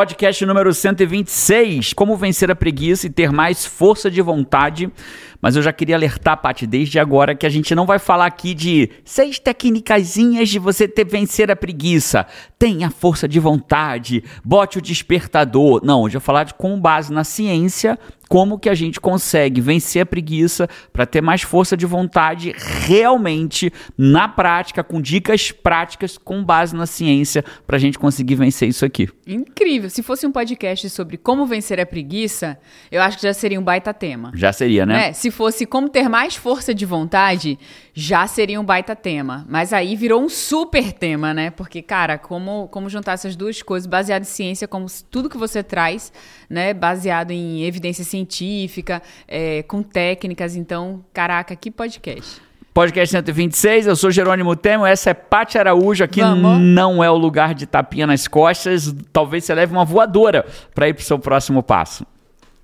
Podcast número 126, como vencer a preguiça e ter mais força de vontade. Mas eu já queria alertar, Paty, desde agora que a gente não vai falar aqui de seis técnicazinhas de você ter vencer a preguiça. Tenha força de vontade, bote o despertador. Não, hoje eu vou falar de com base na ciência como que a gente consegue vencer a preguiça para ter mais força de vontade realmente na prática, com dicas práticas com base na ciência para a gente conseguir vencer isso aqui. Incrível. Se fosse um podcast sobre como vencer a preguiça, eu acho que já seria um baita tema. Já seria, né? É, se fosse como ter mais força de vontade, já seria um baita tema. Mas aí virou um super tema, né? Porque, cara, como, como juntar essas duas coisas, baseado em ciência, como tudo que você traz, né? Baseado em evidência científica, é, com técnicas. Então, caraca, que podcast. Podcast 126, eu sou Jerônimo Temo, essa é Paty Araújo, aqui Vamos. não é o lugar de tapinha nas costas, talvez você leve uma voadora para ir pro seu próximo passo.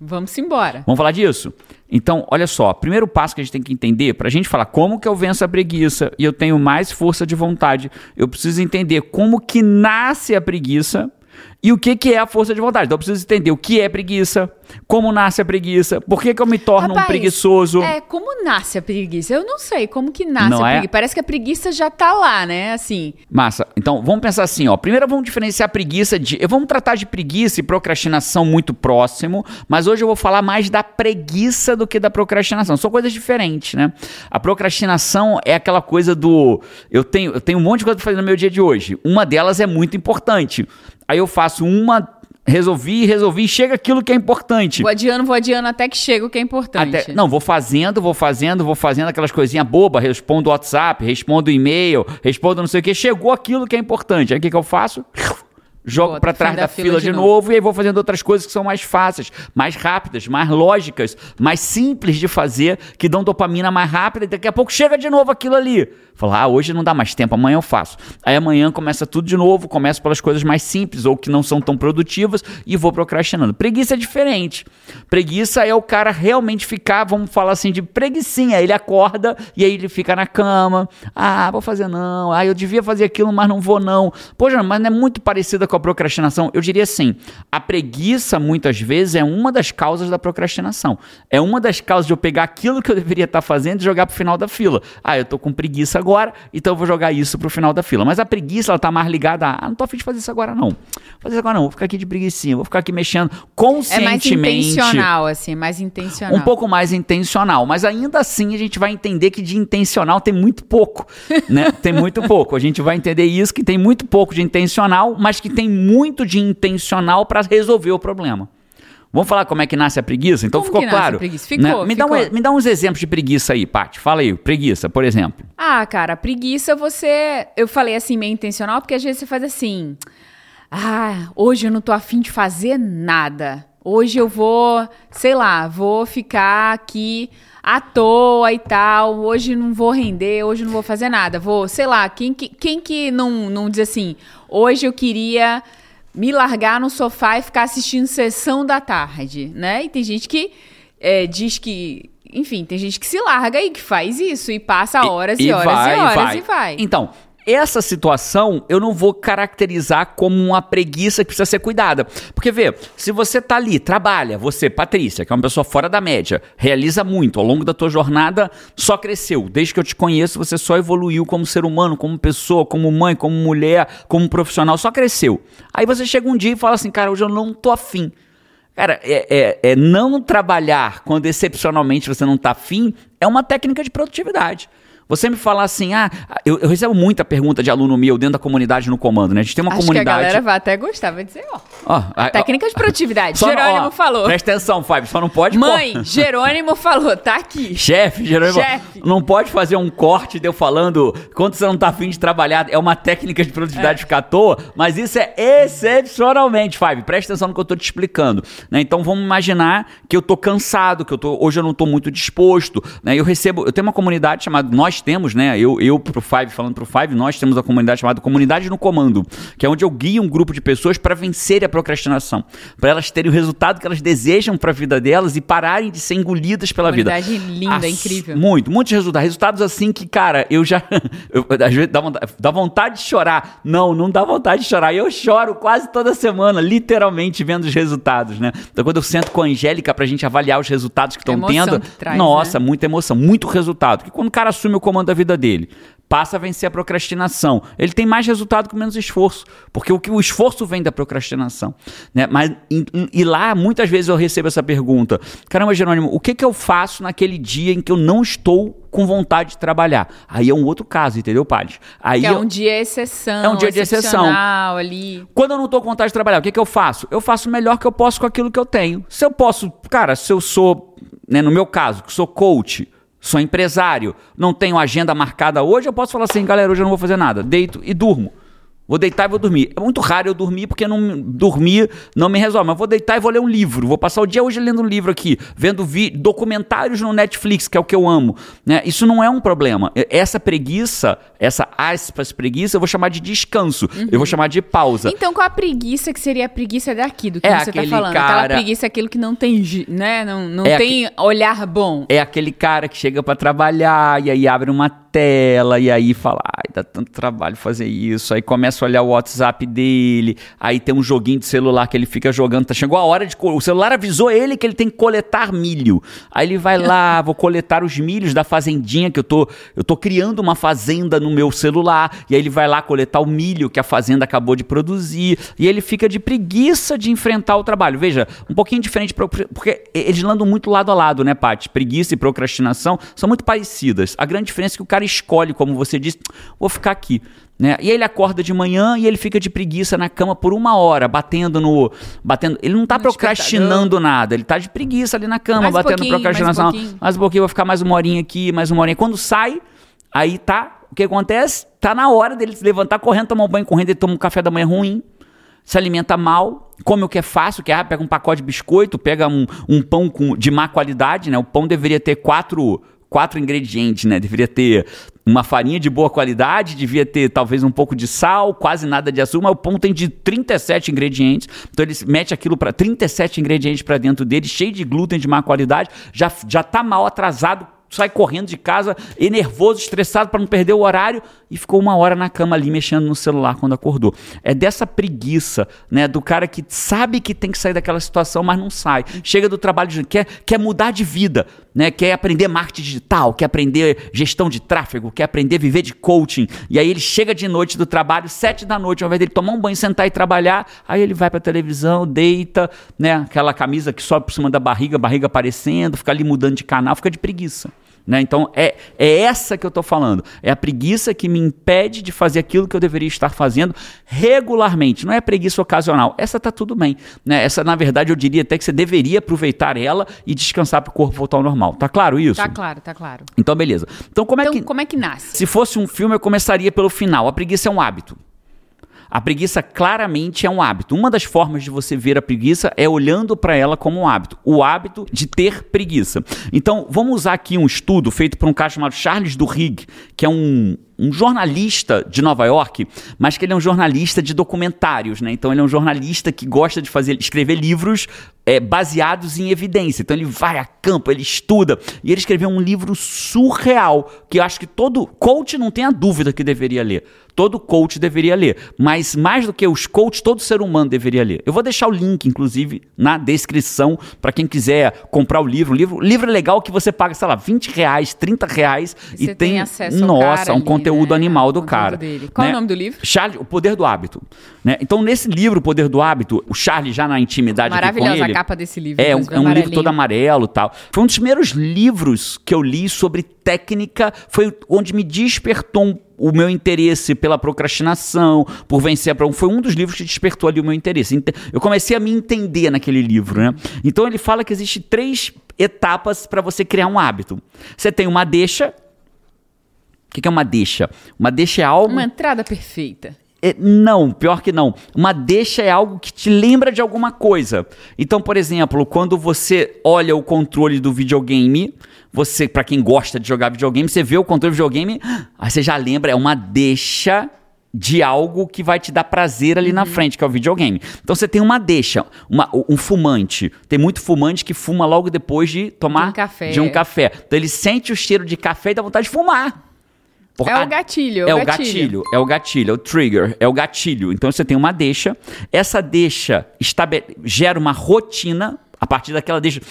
Vamos embora. Vamos falar disso? Então, olha só, primeiro passo que a gente tem que entender, para a gente falar como que eu venço a preguiça e eu tenho mais força de vontade, eu preciso entender como que nasce a preguiça e o que, que é a força de vontade. Então eu preciso entender o que é preguiça, como nasce a preguiça, por que, que eu me torno Rapaz, um preguiçoso. É, como nasce a preguiça? Eu não sei como que nasce não a é? preguiça. Parece que a preguiça já tá lá, né? Assim. Massa. Então vamos pensar assim, ó. Primeiro vamos diferenciar a preguiça de. Vamos tratar de preguiça e procrastinação muito próximo, mas hoje eu vou falar mais da preguiça do que da procrastinação. São coisas diferentes, né? A procrastinação é aquela coisa do. Eu tenho, eu tenho um monte de coisa pra fazer no meu dia de hoje. Uma delas é muito importante. Aí eu faço uma resolvi, resolvi, chega aquilo que é importante. Vou adiando, vou adiando até que chega o que é importante. Até, não, vou fazendo, vou fazendo, vou fazendo aquelas coisinhas bobas, respondo WhatsApp, respondo e-mail, respondo não sei o que, chegou aquilo que é importante. Aí o que, que eu faço? jogo para trás da, da fila, fila, de, novo. novo. e aí vou fazendo outras coisas que são mais fáceis, mais rápidas, mais lógicas, mais simples de fazer, que dão dopamina mais rápida e daqui a pouco chega de novo aquilo ali. Falar, ah, hoje não dá mais tempo, amanhã eu faço. Aí amanhã começa tudo de novo, começo pelas coisas mais simples ou que não são tão produtivas e vou procrastinando. Preguiça é diferente. Preguiça é o cara realmente ficar, vamos falar assim, de preguiçinha. Ele acorda e aí ele fica na cama. Ah, vou fazer não. Ah, eu devia fazer aquilo, mas não vou não. Poxa, mas não é muito parecida com a procrastinação? Eu diria assim: a preguiça, muitas vezes, é uma das causas da procrastinação. É uma das causas de eu pegar aquilo que eu deveria estar fazendo e jogar para o final da fila. Ah, eu estou com preguiça agora, então eu vou jogar isso para o final da fila. Mas a preguiça, ela está mais ligada a, ah, não estou afim de fazer isso agora não. Vou fazer isso agora não, vou ficar aqui de preguiça, vou ficar aqui mexendo conscientemente. É mais intencional, assim, mais intencional. Um pouco mais intencional, mas ainda assim a gente vai entender que de intencional tem muito pouco, né? tem muito pouco. A gente vai entender isso, que tem muito pouco de intencional, mas que tem muito de intencional para resolver o problema. Vamos falar como é que nasce a preguiça? Então como ficou claro. Ficou, né? me, ficou. Dá um, me dá uns exemplos de preguiça aí, Paty. Fala aí, preguiça, por exemplo. Ah, cara, preguiça você. Eu falei assim, meio intencional, porque às vezes você faz assim. Ah, hoje eu não tô afim de fazer nada. Hoje eu vou, sei lá, vou ficar aqui à toa e tal. Hoje não vou render, hoje não vou fazer nada. Vou, sei lá, quem que, quem que não, não diz assim, hoje eu queria me largar no sofá e ficar assistindo sessão da tarde, né? E tem gente que é, diz que enfim, tem gente que se larga e que faz isso e passa horas e, e horas vai, e horas e vai. e vai. Então, essa situação eu não vou caracterizar como uma preguiça que precisa ser cuidada. Porque, vê, se você tá ali, trabalha, você, Patrícia, que é uma pessoa fora da média, realiza muito, ao longo da tua jornada só cresceu. Desde que eu te conheço, você só evoluiu como ser humano, como pessoa, como mãe, como mulher, como profissional, só cresceu. Aí você chega um dia e fala assim, cara, hoje eu não tô afim. Cara, é, é, é não trabalhar quando excepcionalmente você não tá afim é uma técnica de produtividade. Você me falar assim, ah, eu, eu, recebo muita pergunta de aluno meu dentro da comunidade no comando, né? A gente tem uma Acho comunidade. Que a galera vai até gostar, vai dizer, ó. ó a, técnica de produtividade. Jerônimo ó, falou. Presta atenção, Fábio, só não pode. Mãe, Jerônimo falou, tá aqui. Chefe, Jerônimo. Chefe. Não pode fazer um corte de eu falando quando você não tá afim de trabalhar. É uma técnica de produtividade é. ficar à toa, mas isso é excepcionalmente, Fábio. Presta atenção no que eu tô te explicando. Né? Então vamos imaginar que eu tô cansado, que eu tô, hoje eu não tô muito disposto. Né? Eu recebo, eu tenho uma comunidade chamada Nós nós temos, né? Eu, eu pro Five, falando pro Five, nós temos a comunidade chamada Comunidade no Comando, que é onde eu guio um grupo de pessoas para vencer a procrastinação, para elas terem o resultado que elas desejam para a vida delas e pararem de ser engolidas pela vida. linda, As, incrível. Muito, muitos resultados. Resultados assim que, cara, eu já. Eu, às vezes dá vontade, dá vontade de chorar. Não, não dá vontade de chorar. Eu choro quase toda semana, literalmente, vendo os resultados, né? Então, quando eu sento com a Angélica pra gente avaliar os resultados que estão tendo. Que traz, nossa, né? muita emoção, muito resultado. Porque quando o cara assume o comando da vida dele, passa a vencer a procrastinação. Ele tem mais resultado com menos esforço, porque o que o esforço vem da procrastinação, né? Mas e, e, lá muitas vezes eu recebo essa pergunta: caramba, Jerônimo, o que que eu faço naquele dia em que eu não estou com vontade de trabalhar? Aí é um outro caso, entendeu, Pales? Aí que é um dia exceção, é um dia de exceção ali. Quando eu não estou com vontade de trabalhar, o que que eu faço? Eu faço o melhor que eu posso com aquilo que eu tenho. Se eu posso, cara, se eu sou, né, no meu caso, que sou coach sou empresário, não tenho agenda marcada hoje, eu posso falar assim, galera, hoje eu não vou fazer nada, deito e durmo. Vou deitar e vou dormir. É muito raro eu dormir porque não dormir não me resolve. Mas vou deitar e vou ler um livro. Vou passar o dia hoje lendo um livro aqui, vendo vi documentários no Netflix, que é o que eu amo. Né? Isso não é um problema. Essa preguiça, essa aspas preguiça, eu vou chamar de descanso. Uhum. Eu vou chamar de pausa. Então, qual a preguiça que seria a preguiça daqui, do que é você está falando? Cara... Aquela preguiça é aquilo que não tem, né? Não, não é tem aqu... olhar bom. É aquele cara que chega para trabalhar e aí abre uma tela e aí fala, ai, dá tanto trabalho fazer isso. Aí começa a olhar o WhatsApp dele, aí tem um joguinho de celular que ele fica jogando. Tá, chegou a hora de. O celular avisou ele que ele tem que coletar milho. Aí ele vai lá, vou coletar os milhos da fazendinha que eu tô. Eu tô criando uma fazenda no meu celular. E aí ele vai lá coletar o milho que a fazenda acabou de produzir. E ele fica de preguiça de enfrentar o trabalho. Veja, um pouquinho diferente, porque eles andam muito lado a lado, né, Paty? Preguiça e procrastinação são muito parecidas. A grande diferença é que o cara escolhe, como você disse, vou ficar aqui. Né? E ele acorda de manhã e ele fica de preguiça na cama por uma hora, batendo no. batendo Ele não está procrastinando nada, ele está de preguiça ali na cama, mais batendo um procrastinação. Mais um, pouquinho. mais um pouquinho, vou ficar mais uma horinha aqui, mais uma horinha. Quando sai, aí tá. O que acontece? Tá na hora dele se levantar correndo, tomar um banho correndo, ele toma um café da manhã ruim, se alimenta mal, come o que é fácil, que é, ah, pega um pacote de biscoito, pega um, um pão com, de má qualidade, né? O pão deveria ter quatro quatro ingredientes, né? Deveria ter uma farinha de boa qualidade, devia ter talvez um pouco de sal, quase nada de açúcar, mas o pão tem de 37 ingredientes. Então ele mete aquilo para 37 ingredientes para dentro dele, cheio de glúten de má qualidade, já já tá mal atrasado sai correndo de casa, e nervoso, estressado para não perder o horário e ficou uma hora na cama ali mexendo no celular quando acordou. É dessa preguiça, né, do cara que sabe que tem que sair daquela situação, mas não sai. Chega do trabalho, quer, quer mudar de vida, né, quer aprender marketing digital, quer aprender gestão de tráfego, quer aprender a viver de coaching. E aí ele chega de noite do trabalho, sete da noite, ao invés dele tomar um banho, sentar e trabalhar, aí ele vai para televisão, deita, né, aquela camisa que sobe por cima da barriga, barriga aparecendo, fica ali mudando de canal, fica de preguiça. Né? Então é, é essa que eu estou falando. É a preguiça que me impede de fazer aquilo que eu deveria estar fazendo regularmente. Não é preguiça ocasional. Essa está tudo bem. Né? Essa, na verdade, eu diria até que você deveria aproveitar ela e descansar para o corpo voltar ao normal. Tá claro isso? Tá claro, tá claro. Então, beleza. Então, como é então, que. Como é que nasce? Se fosse um filme, eu começaria pelo final. A preguiça é um hábito. A preguiça claramente é um hábito. Uma das formas de você ver a preguiça é olhando para ela como um hábito. O hábito de ter preguiça. Então, vamos usar aqui um estudo feito por um cara chamado Charles Duhigg, que é um, um jornalista de Nova York, mas que ele é um jornalista de documentários, né? Então ele é um jornalista que gosta de fazer, escrever livros é, baseados em evidência. Então ele vai a campo, ele estuda e ele escreveu um livro surreal que eu acho que todo coach não tem a dúvida que deveria ler. Todo coach deveria ler, mas mais do que os coaches, todo ser humano deveria ler. Eu vou deixar o link, inclusive, na descrição para quem quiser comprar o livro. O livro, livro é legal que você paga, sei lá, 20 reais, 30 reais e, e tem, acesso nossa, um conteúdo conteúdo né? animal do cara. Dele. Qual né? é o nome do livro? Charles, O Poder do Hábito. Né? Então, nesse livro, O Poder do Hábito, o Charles já na intimidade Maravilhosa a capa desse livro. É, um, é um livro todo amarelo tal. Foi um dos primeiros livros que eu li sobre técnica, foi onde me despertou um o meu interesse pela procrastinação, por vencer a foi um dos livros que despertou ali o meu interesse. Eu comecei a me entender naquele livro, né? Então ele fala que existe três etapas para você criar um hábito. Você tem uma deixa, o que é uma deixa? Uma deixa é algo. Uma entrada perfeita. É, não, pior que não. Uma deixa é algo que te lembra de alguma coisa. Então, por exemplo, quando você olha o controle do videogame, você, para quem gosta de jogar videogame, você vê o controle do videogame, aí você já lembra, é uma deixa de algo que vai te dar prazer ali uhum. na frente, que é o videogame. Então você tem uma deixa, uma, um fumante. Tem muito fumante que fuma logo depois de tomar um café. De um café. Então ele sente o cheiro de café e dá vontade de fumar. Por, é o gatilho. É, o gatilho. gatilho. É o gatilho, é o trigger, é o gatilho. Então você tem uma deixa. Essa deixa gera uma rotina. A partir daquela deixa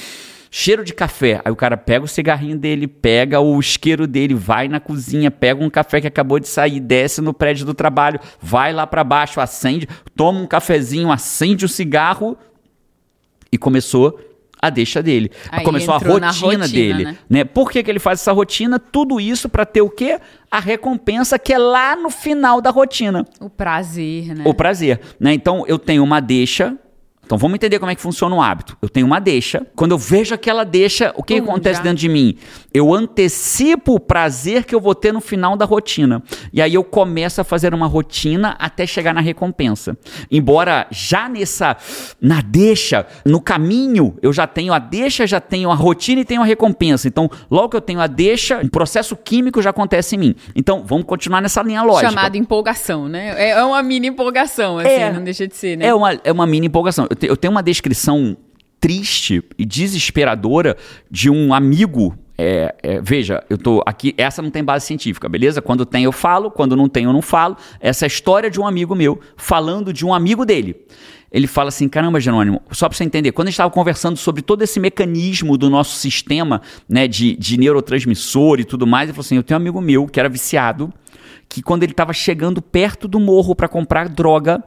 cheiro de café. Aí o cara pega o cigarrinho dele, pega o isqueiro dele, vai na cozinha, pega um café que acabou de sair, desce no prédio do trabalho, vai lá para baixo, acende, toma um cafezinho, acende o cigarro e começou a deixa dele. Aí começou a rotina, rotina, dele, né? né? Por que, que ele faz essa rotina? Tudo isso para ter o quê? A recompensa que é lá no final da rotina. O prazer, né? O prazer, né? Então eu tenho uma deixa então vamos entender como é que funciona o hábito. Eu tenho uma deixa. Quando eu vejo aquela deixa, o que, acontece já. dentro de mim? Eu antecipo o prazer que eu vou ter no final da rotina. E aí eu começo a fazer uma rotina até chegar na recompensa. Embora já nessa na deixa, no caminho, eu já tenho a deixa, já tenho a rotina e tenho a recompensa. Então, logo que eu tenho a deixa, um processo químico já acontece em mim. Então, vamos continuar nessa linha lógica. Chamada empolgação, né? É, é uma mini empolgação, assim, é, não deixa de ser, né? É uma, é uma mini empolgação eu tenho uma descrição triste e desesperadora de um amigo. É, é, veja, eu tô aqui. Essa não tem base científica, beleza? Quando tem, eu falo, quando não tem, eu não falo. Essa é a história de um amigo meu falando de um amigo dele. Ele fala assim: caramba, Jerônimo, só para você entender, quando a gente estava conversando sobre todo esse mecanismo do nosso sistema né, de, de neurotransmissor e tudo mais, ele falou assim: eu tenho um amigo meu que era viciado, que quando ele estava chegando perto do morro para comprar droga,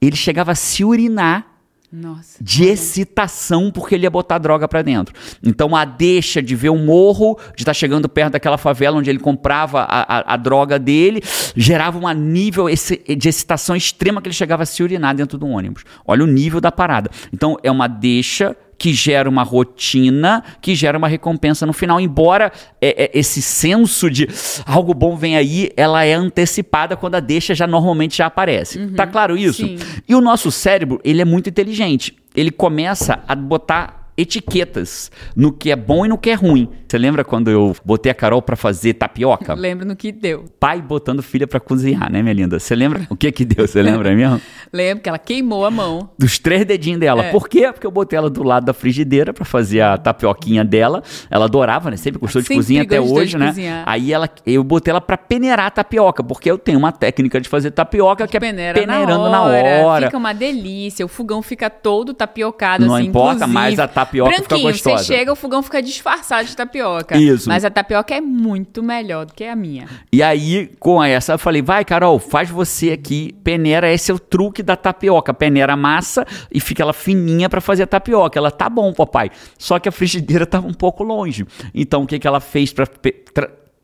ele chegava a se urinar nossa, de excitação porque ele ia botar droga para dentro. Então a deixa de ver o morro, de estar tá chegando perto daquela favela onde ele comprava a, a, a droga dele, gerava um nível de excitação extrema que ele chegava a se urinar dentro do ônibus. Olha o nível da parada. Então é uma deixa que gera uma rotina, que gera uma recompensa no final. Embora é, é, esse senso de algo bom vem aí, ela é antecipada quando a deixa já normalmente já aparece. Uhum, tá claro isso? Sim. E o nosso cérebro, ele é muito inteligente. Ele começa a botar etiquetas no que é bom e no que é ruim. Você lembra quando eu botei a Carol para fazer tapioca? Lembro no que deu. Pai botando filha para cozinhar, né, minha linda? Você lembra o que que deu? Você lembra mesmo? Lembro que ela queimou a mão. Dos três dedinhos dela. É. Por quê? Porque eu botei ela do lado da frigideira para fazer a tapioquinha dela. Ela adorava, né? Sempre gostou de cozinha até hoje, né? Cozinhar. Aí ela, eu botei ela para peneirar a tapioca, porque eu tenho uma técnica de fazer tapioca que é Peneira peneirando na hora. na hora. Fica uma delícia. O fogão fica todo tapiocado Não assim, importa, mais a tapioca tapioca fica gostosa. Você chega, o fogão fica disfarçado de tapioca. Isso. Mas a tapioca é muito melhor do que a minha. E aí, com essa, eu falei, vai, Carol, faz você aqui, peneira, esse é o truque da tapioca. Peneira a massa e fica ela fininha para fazer a tapioca. Ela, tá bom, papai. Só que a frigideira tava um pouco longe. Então, o que, que ela fez para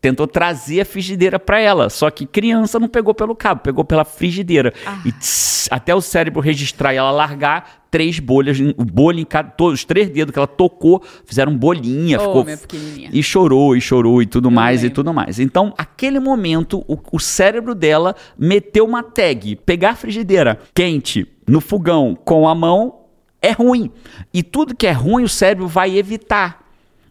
tentou trazer a frigideira para ela. Só que criança não pegou pelo cabo, pegou pela frigideira. Ah. E tss, até o cérebro registrar e ela largar, três bolhas, o bolho em cada, todos os três dedos que ela tocou, fizeram bolinha, oh, ficou e chorou e chorou e tudo Eu mais lembro. e tudo mais. Então, aquele momento, o, o cérebro dela meteu uma tag, pegar a frigideira quente no fogão com a mão é ruim. E tudo que é ruim o cérebro vai evitar.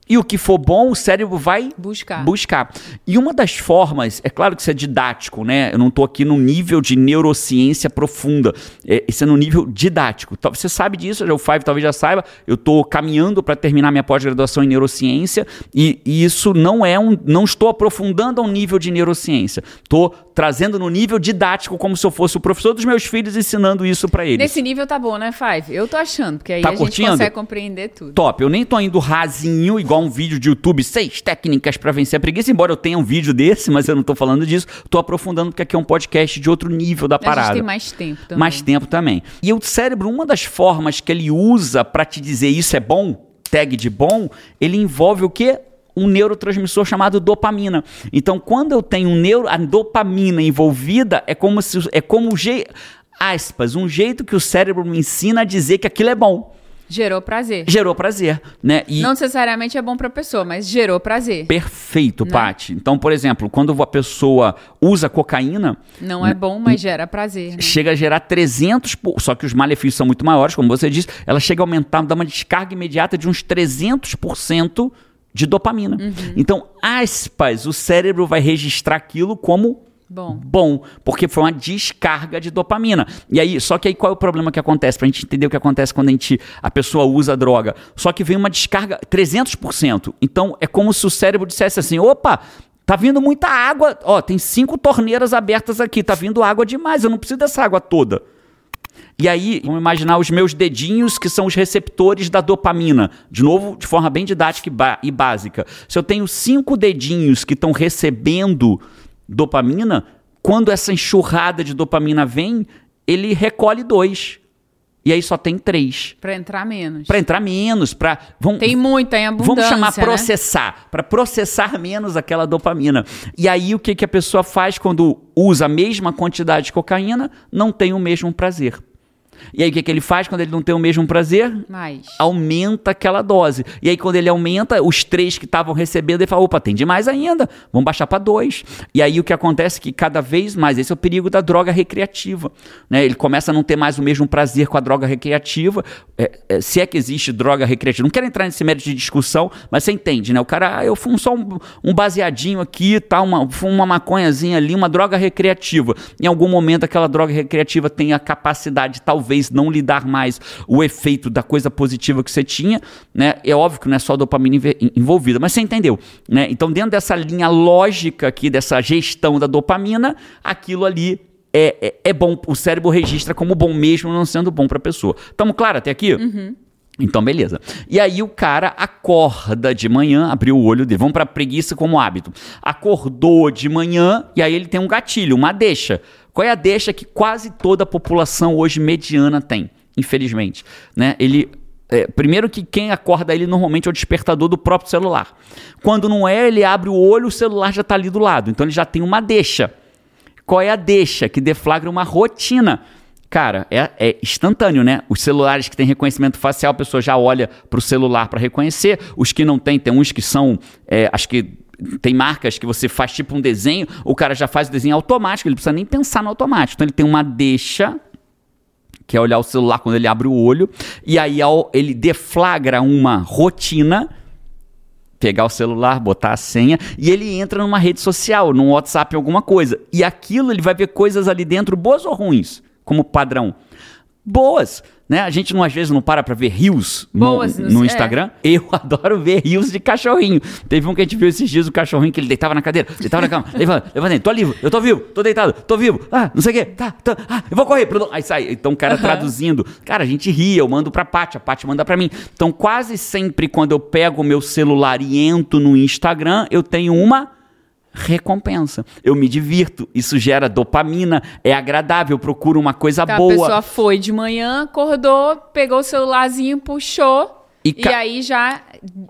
E o que for bom, o cérebro vai buscar. buscar. E uma das formas, é claro que isso é didático, né? Eu não estou aqui no nível de neurociência profunda. É, isso é no nível didático. Você sabe disso, o Five talvez já saiba. Eu estou caminhando para terminar minha pós-graduação em neurociência e, e, isso não é um. Não estou aprofundando a um nível de neurociência. Estou trazendo no nível didático, como se eu fosse o professor dos meus filhos ensinando isso para eles. Nesse nível tá bom, né, Five? Eu tô achando, porque aí tá a curtindo? gente consegue compreender tudo. Top. Eu nem tô indo rasinho, igual um vídeo de YouTube, seis técnicas para vencer a preguiça, embora eu tenha um vídeo desse, mas eu não tô falando disso. Tô aprofundando porque aqui é um podcast de outro nível da parada. A gente tem mais tempo também. Mais tempo também. E o cérebro, uma das formas que ele usa para te dizer isso é bom, tag de bom, ele envolve o quê? um neurotransmissor chamado dopamina. Então, quando eu tenho um neuro, a dopamina envolvida, é como se é como aspas, um jeito que o cérebro me ensina a dizer que aquilo é bom. Gerou prazer. Gerou prazer, né? E... Não necessariamente é bom para a pessoa, mas gerou prazer. Perfeito, né? Paty. Então, por exemplo, quando a pessoa usa cocaína... Não é bom, mas gera prazer. Né? Chega a gerar 300... Só que os malefícios são muito maiores, como você disse. Ela chega a aumentar, dar uma descarga imediata de uns 300% de dopamina. Uhum. Então, aspas, o cérebro vai registrar aquilo como Bom. Bom, porque foi uma descarga de dopamina. E aí, só que aí qual é o problema que acontece? Pra gente entender o que acontece quando a, gente, a pessoa usa a droga. Só que vem uma descarga 300%. Então, é como se o cérebro dissesse assim: opa, Tá vindo muita água. Ó, tem cinco torneiras abertas aqui. Tá vindo água demais. Eu não preciso dessa água toda. E aí, vamos imaginar os meus dedinhos, que são os receptores da dopamina. De novo, de forma bem didática e, básica. Se eu tenho cinco dedinhos que estão recebendo dopamina, quando essa enxurrada de dopamina vem, ele recolhe dois. E aí só tem três. Para entrar menos. Para entrar menos, para vamos, tem muita em abundância. Vamos chamar né? processar, né? para processar menos aquela dopamina. E aí o que que a pessoa faz quando usa a mesma quantidade de cocaína? Não tem o mesmo prazer. E aí o que, que ele faz quando ele não tem o mesmo prazer? Mais. Aumenta aquela dose. E aí quando ele aumenta, os três que estavam recebendo, ele fala, opa, tem demais ainda, vamos baixar para dois. E aí o que acontece é que cada vez mais, esse é o perigo da droga recreativa. Né? Ele começa a não ter mais o mesmo prazer com a droga recreativa. É, é, se é que existe droga recreativa. Não quero entrar nesse mérito de discussão, mas você entende, né? O cara, ah, eu fumo só um, um baseadinho aqui, tá, uma, fumo uma maconhazinha ali, uma droga recreativa. Em algum momento aquela droga recreativa tem a capacidade, talvez, talvez não lhe dar mais o efeito da coisa positiva que você tinha, né? É óbvio que não é só dopamina envolvida, mas você entendeu, né? Então, dentro dessa linha lógica aqui, dessa gestão da dopamina, aquilo ali é, é, é bom, o cérebro registra como bom mesmo, não sendo bom para a pessoa. Estamos claro até aqui? Uhum. Então, beleza. E aí o cara acorda de manhã, abriu o olho dele. Vamos para preguiça como hábito. Acordou de manhã e aí ele tem um gatilho, uma deixa. Qual é a deixa que quase toda a população hoje mediana tem, infelizmente? Né? Ele é, primeiro que quem acorda ele normalmente é o despertador do próprio celular. Quando não é, ele abre o olho, o celular já está ali do lado. Então ele já tem uma deixa. Qual é a deixa? Que deflagra uma rotina. Cara, é, é instantâneo, né? Os celulares que têm reconhecimento facial, a pessoa já olha para o celular para reconhecer. Os que não têm, tem uns que são, é, acho que tem marcas que você faz tipo um desenho, o cara já faz o desenho automático, ele precisa nem pensar no automático. Então ele tem uma deixa, que é olhar o celular quando ele abre o olho, e aí ele deflagra uma rotina pegar o celular, botar a senha e ele entra numa rede social, num WhatsApp, alguma coisa. E aquilo ele vai ver coisas ali dentro, boas ou ruins, como padrão. Boas. Né? A gente não, às vezes não para pra ver rios no, no, é. Instagram. É. Eu adoro ver rios de cachorrinho. Teve um que a gente viu esses dias, o cachorrinho que ele deitava na cadeira, deitava na cama. Ele fala, levantei, tô vivo, eu tô vivo, tô deitado, tô vivo. Ah, não sei o quê, tá, tá, ah, eu vou correr. Aí sai. Então o cara traduzindo. Cara, a gente ria, eu mando pra Paty, a Paty manda pra mim. Então quase sempre quando eu pego o meu celular e entro no Instagram, eu tenho uma recompensa. Eu me divirto, isso gera dopamina, é agradável, eu procuro uma coisa então, boa. A pessoa foi de manhã, acordou, pegou o celularzinho, puxou. E, ca... e aí já,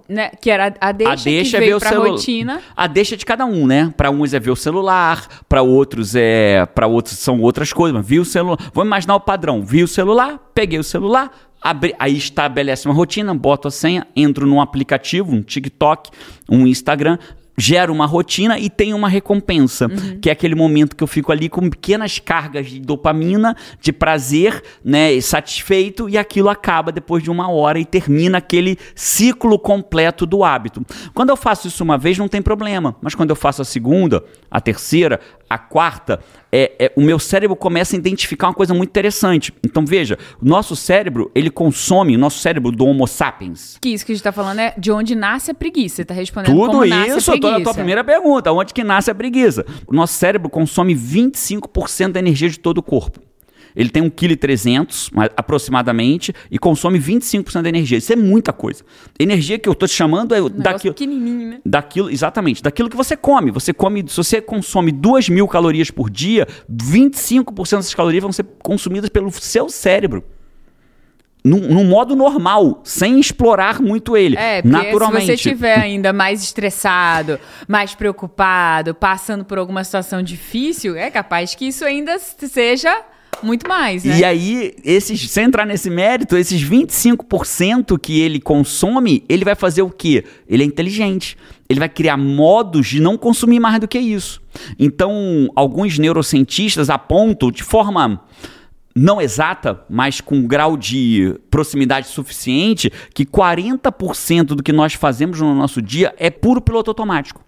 né, que era a deixa, a deixa que é veio é ver o rotina. A deixa de cada um, né? Para uns é ver o celular, para outros é, para outros são outras coisas, mas viu o celular. Vamos imaginar o padrão, vi o celular, peguei o celular, Abri, aí estabelece uma rotina, boto a senha, entro num aplicativo, um TikTok, um Instagram, gera uma rotina e tem uma recompensa, uhum. que é aquele momento que eu fico ali com pequenas cargas de dopamina, de prazer, né, satisfeito e aquilo acaba depois de uma hora e termina aquele ciclo completo do hábito. Quando eu faço isso uma vez não tem problema, mas quando eu faço a segunda, a terceira, a quarta, é, é, o meu cérebro começa a identificar uma coisa muito interessante. Então veja, o nosso cérebro ele consome, o nosso cérebro do Homo sapiens. Que isso que a gente está falando é de onde nasce a preguiça. Você está respondendo Tudo como isso, nasce a preguiça. A tua primeira pergunta, onde que nasce a preguiça? O nosso cérebro consome 25% da energia de todo o corpo. Ele tem 1,3 kg aproximadamente e consome 25% da energia. Isso é muita coisa. Energia que eu estou te chamando é um daquilo. pequenininho, né? Daquilo, exatamente, daquilo que você come. Você come, se você consome 2 mil calorias por dia, 25% dessas calorias vão ser consumidas pelo seu cérebro num, modo normal, sem explorar muito ele. É, porque naturalmente. se você estiver ainda mais estressado, mais preocupado, passando por alguma situação difícil, é capaz que isso ainda seja muito mais, né? E aí, esses, sem entrar nesse mérito, esses 25% que ele consome, ele vai fazer o quê? Ele é inteligente. Ele vai criar modos de não consumir mais do que isso. Então, alguns neurocientistas apontam de forma não exata, mas com um grau de proximidade suficiente, que 40% do que nós fazemos no nosso dia é puro piloto automático.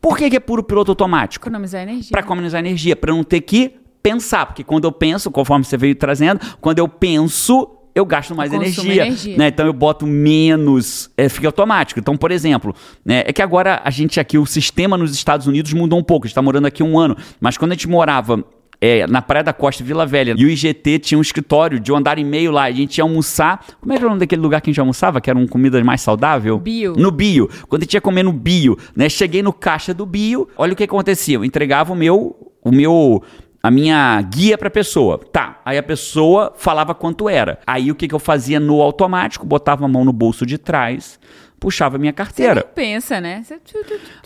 Por que, que é puro piloto automático? Economizar energia. Para economizar energia, para não ter que pensar, porque quando eu penso, conforme você veio trazendo, quando eu penso, eu gasto mais eu energia, energia. Né? Então eu boto menos, é, fica automático. Então, por exemplo, né, é que agora a gente aqui, o sistema nos Estados Unidos mudou um pouco, a gente está morando aqui um ano, mas quando a gente morava é, na Praia da Costa, Vila Velha. E o IGT tinha um escritório de um andar e meio lá. A gente ia almoçar. Como era o nome daquele lugar que a gente almoçava? Que era uma comida mais saudável? Bio. No Bio. Quando a gente ia comer no Bio, né? Cheguei no caixa do Bio. Olha o que acontecia. Eu entregava o meu. O meu a minha guia para a pessoa. Tá, aí a pessoa falava quanto era. Aí o que, que eu fazia no automático? Botava a mão no bolso de trás, puxava a minha carteira. Você pensa, né? Você...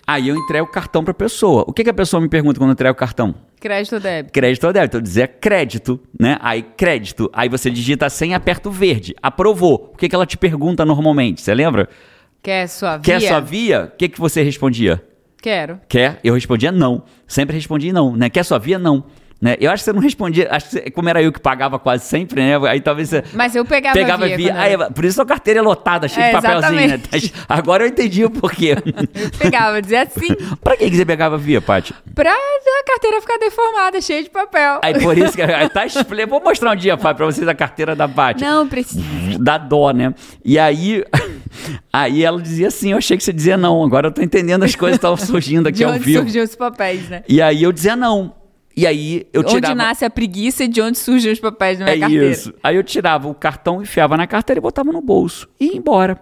Aí eu entrego o cartão para a pessoa. O que, que a pessoa me pergunta quando eu entrego o cartão? Crédito ou débito? Crédito ou débito. Eu dizia crédito, né? Aí crédito. Aí você digita sem aperta o verde. Aprovou. O que, que ela te pergunta normalmente? Você lembra? Quer sua via? Quer sua via? O que, que você respondia? Quero. Quer? Eu respondia não. Sempre respondi não, né? Quer sua via? Não. Né? Eu acho que você não respondia, acho que você, como era eu que pagava quase sempre, né? Aí talvez você. Mas eu pegava, pegava via. via. Aí, por isso a carteira é lotada, cheia é, de papelzinho, né? Agora eu entendi o porquê. eu pegava, dizia assim. pra que, você pegava via, Paty? Pra a carteira ficar deformada, cheia de papel. Aí por isso que. Aí tá, vou mostrar um dia, Paty, pra vocês a carteira da Paty. Não, precisa. Da dó, né? E aí. Aí ela dizia assim, eu achei que você dizia não, agora eu tô entendendo as coisas que estavam surgindo aqui de ao vivo. surgiu os papéis, né? E aí eu dizia não. E aí eu tirava... Onde nasce a preguiça e de onde surgem os papéis na minha é carteira. Isso. Aí eu tirava o cartão, enfiava na carteira e botava no bolso. E ia embora.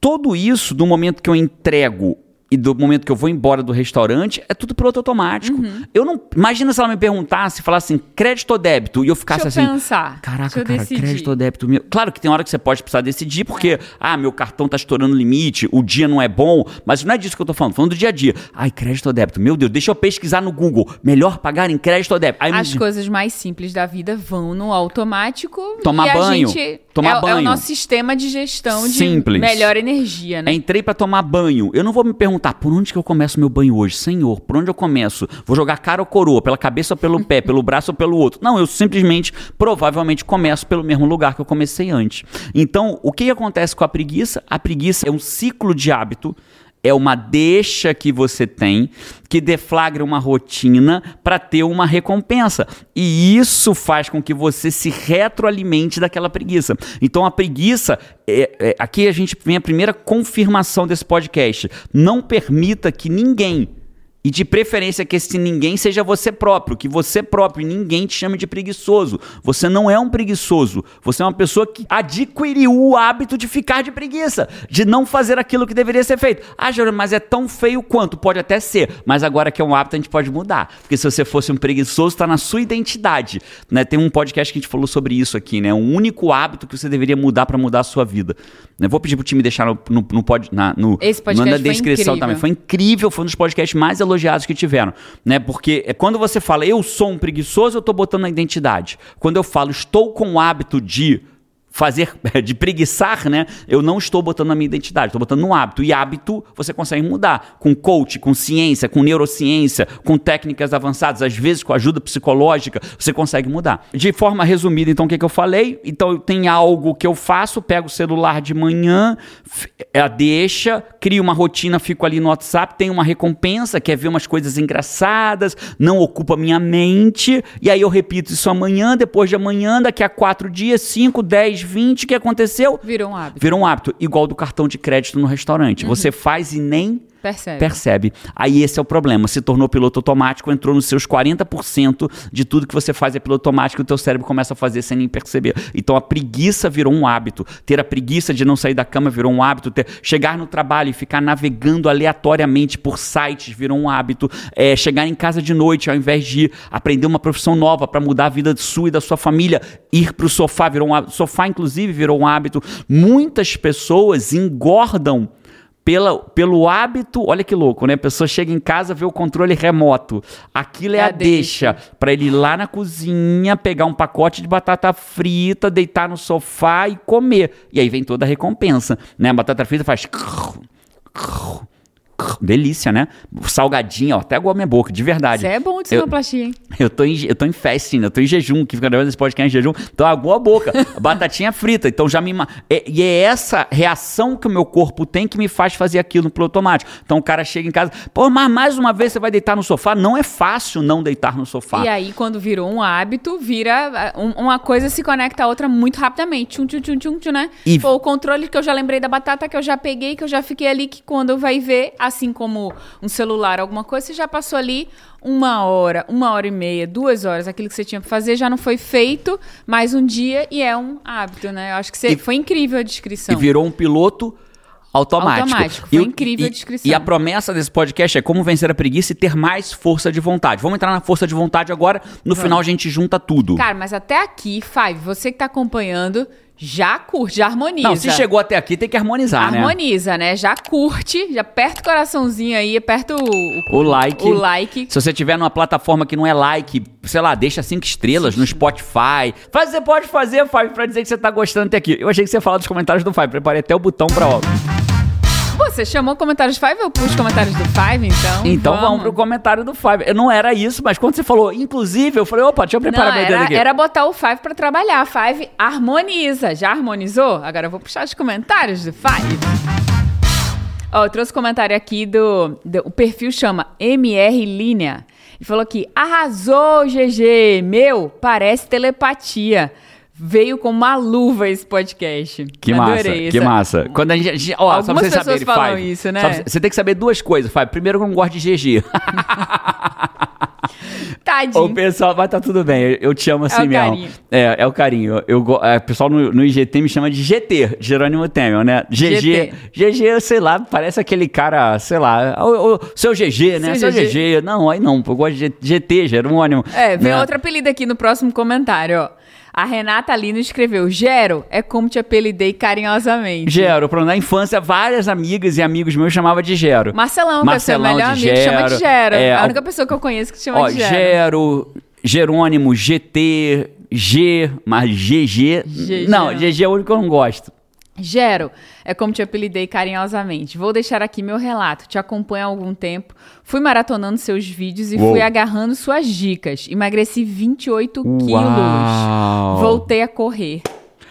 Tudo isso, do momento que eu entrego e do momento que eu vou embora do restaurante, é tudo piloto automático. Uhum. Eu não. Imagina se ela me perguntasse, falasse assim, crédito ou débito? E eu ficasse Deixa eu assim. Pensar. Caraca, eu cara, decidir. crédito ou débito? Meu... Claro que tem hora que você pode precisar decidir, porque, é. ah, meu cartão tá estourando o limite, o dia não é bom, mas não é disso que eu tô falando, tô falando do dia a dia. Ai, crédito ou débito? Meu Deus, deixa eu pesquisar no Google. Melhor pagar em crédito ou débito? Aí, As me... coisas mais simples da vida vão no automático. Tomar banho. Gente... Tomar é, banho. É o nosso sistema de gestão Simples. de melhor energia, né? Entrei para tomar banho. Eu não vou me perguntar por onde que eu começo meu banho hoje, Senhor. Por onde eu começo? Vou jogar cara ou coroa, pela cabeça ou pelo pé, pelo braço ou pelo outro? Não, eu simplesmente, provavelmente começo pelo mesmo lugar que eu comecei antes. Então, o que acontece com a preguiça? A preguiça é um ciclo de hábito é uma deixa que você tem que deflagra uma rotina para ter uma recompensa. E isso faz com que você se retroalimente daquela preguiça. Então a preguiça, é, é, aqui a gente vem a primeira confirmação desse podcast. Não permita que ninguém e de preferência que esse ninguém seja você próprio, que você próprio ninguém te chame de preguiçoso. Você não é um preguiçoso. Você é uma pessoa que adquiriu o hábito de ficar de preguiça, de não fazer aquilo que deveria ser feito. Ah, Jerônimo, mas é tão feio quanto? Pode até ser, mas agora que é um hábito a gente pode mudar. Porque se você fosse um preguiçoso, está na sua identidade. Né? Tem um podcast que a gente falou sobre isso aqui, né? Um único hábito que você deveria mudar para mudar a sua vida. Eu vou pedir pro time deixar no, no, no, pod, na, no, Esse podcast na descrição também. Foi incrível, foi um dos podcasts mais elogiados elogiados que tiveram, né? Porque é quando você fala eu sou um preguiçoso, eu estou botando a identidade. Quando eu falo estou com o hábito de fazer, de preguiçar, né? Eu não estou botando na minha identidade, estou botando no hábito. E hábito você consegue mudar com coach, com ciência, com neurociência, com técnicas avançadas, às vezes com ajuda psicológica, você consegue mudar. De forma resumida, então, o que, que eu falei? Então, tem algo que eu faço, pego o celular de manhã, a deixa, crio uma rotina, fico ali no WhatsApp, tenho uma recompensa, quer ver umas coisas engraçadas, não ocupa minha mente, e aí eu repito isso amanhã, depois de amanhã, daqui a quatro dias, cinco, dez, 20, o que aconteceu? Virou um hábito. Virou um hábito. Igual do cartão de crédito no restaurante. Uhum. Você faz e nem Percebe. Percebe. Aí esse é o problema. Se tornou piloto automático, entrou nos seus 40% de tudo que você faz é piloto automático e o teu cérebro começa a fazer sem nem perceber. Então a preguiça virou um hábito. Ter a preguiça de não sair da cama virou um hábito. Ter, chegar no trabalho e ficar navegando aleatoriamente por sites virou um hábito. É, chegar em casa de noite ao invés de aprender uma profissão nova para mudar a vida sua e da sua família, ir para o sofá virou um hábito. Sofá, inclusive, virou um hábito. Muitas pessoas engordam pela, pelo hábito, olha que louco, né? A pessoa chega em casa, vê o controle remoto. Aquilo é, é a, deixa, deixa. para ele ir lá na cozinha, pegar um pacote de batata frita, deitar no sofá e comer. E aí vem toda a recompensa, né? A batata frita faz delícia, né? Salgadinha, ó, até agora minha boca, de verdade. Isso é bom de sonoplastia, hein? Eu tô em, eu tô em fasting, eu tô em jejum, que fica gravando esse podcast em jejum, então aguou a boca, batatinha frita, então já me... É, e é essa reação que o meu corpo tem que me faz fazer aquilo no automático. Então o cara chega em casa, pô, mas mais uma vez você vai deitar no sofá? Não é fácil não deitar no sofá. E aí, quando virou um hábito, vira... Um, uma coisa se conecta à outra muito rapidamente. Tchum, tchum, tchum, tchum, tchum né? E... Pô, o controle que eu já lembrei da batata, que eu já peguei, que eu já fiquei ali, que quando vai ver, assim como um celular, alguma coisa, você já passou ali uma hora, uma hora e meia, duas horas, aquilo que você tinha para fazer já não foi feito mais um dia e é um hábito, né? Eu acho que você, e, foi incrível a descrição. E virou um piloto automático. Automático. Foi e, incrível e, a descrição. E a promessa desse podcast é como vencer a preguiça e ter mais força de vontade. Vamos entrar na força de vontade agora. No Vamos. final a gente junta tudo. Cara, mas até aqui, Five, você que tá acompanhando, já curte, já harmoniza. Não, se chegou até aqui, tem que harmonizar, harmoniza, né? Harmoniza, né? Já curte, já aperta o coraçãozinho aí, aperta o, o, o like. O like. Se você tiver numa plataforma que não é like, sei lá, deixa cinco estrelas Sim. no Spotify. Faz, você pode fazer, Fábio, pra dizer que você tá gostando até aqui. Eu achei que você ia falar dos comentários do Fábio. Preparei até o botão pra ó. Você chamou comentários do Five, eu pus comentários do Five, então. Então vamos, vamos pro comentário do Five. Eu não era isso, mas quando você falou, inclusive, eu falei, opa, deixa eu preparar não, meu era, dedo aqui. Era botar o Five pra trabalhar. Five harmoniza. Já harmonizou? Agora eu vou puxar os comentários do Five. Ó, eu trouxe comentário aqui do, do. O perfil chama MR Linha. Ele falou aqui: arrasou, GG! Meu, parece telepatia. Veio com uma luva esse podcast. Que Adorei massa, que massa. Quando a gente, ó, Algumas só pra você pessoas saber, falam Five, isso, né? você tem que saber duas coisas, Fábio. Primeiro, eu não gosto de GG. Tadinho. O pessoal, mas tá tudo bem, eu te amo assim é mesmo. Carinho. É, é o carinho. Eu, o é, pessoal no, no IGT me chama de GT, Jerônimo Temer, né? GG. GG, sei lá, parece aquele cara, sei lá, o, o seu GG, né? Seu, seu GG. GG. Não, aí não, eu gosto de GT, Jerônimo. É, vem né? outro apelido aqui no próximo comentário, ó. A Renata Lino escreveu: Gero é como te apelidei carinhosamente. Gero, pronto. Na infância, várias amigas e amigos meus chamavam de Gero. Marcelão, Marcelão que é seu melhor amigo, Gero, chama de Gero. É, a única pessoa que eu conheço que chama ó, de Gero. Gero, Jerônimo, GT, G, mas GG. G não, GG é o único que eu não gosto. Gero, é como te apelidei carinhosamente. Vou deixar aqui meu relato. Te acompanho há algum tempo. Fui maratonando seus vídeos e Uou. fui agarrando suas dicas. Emagreci 28 Uau. quilos. Voltei a correr.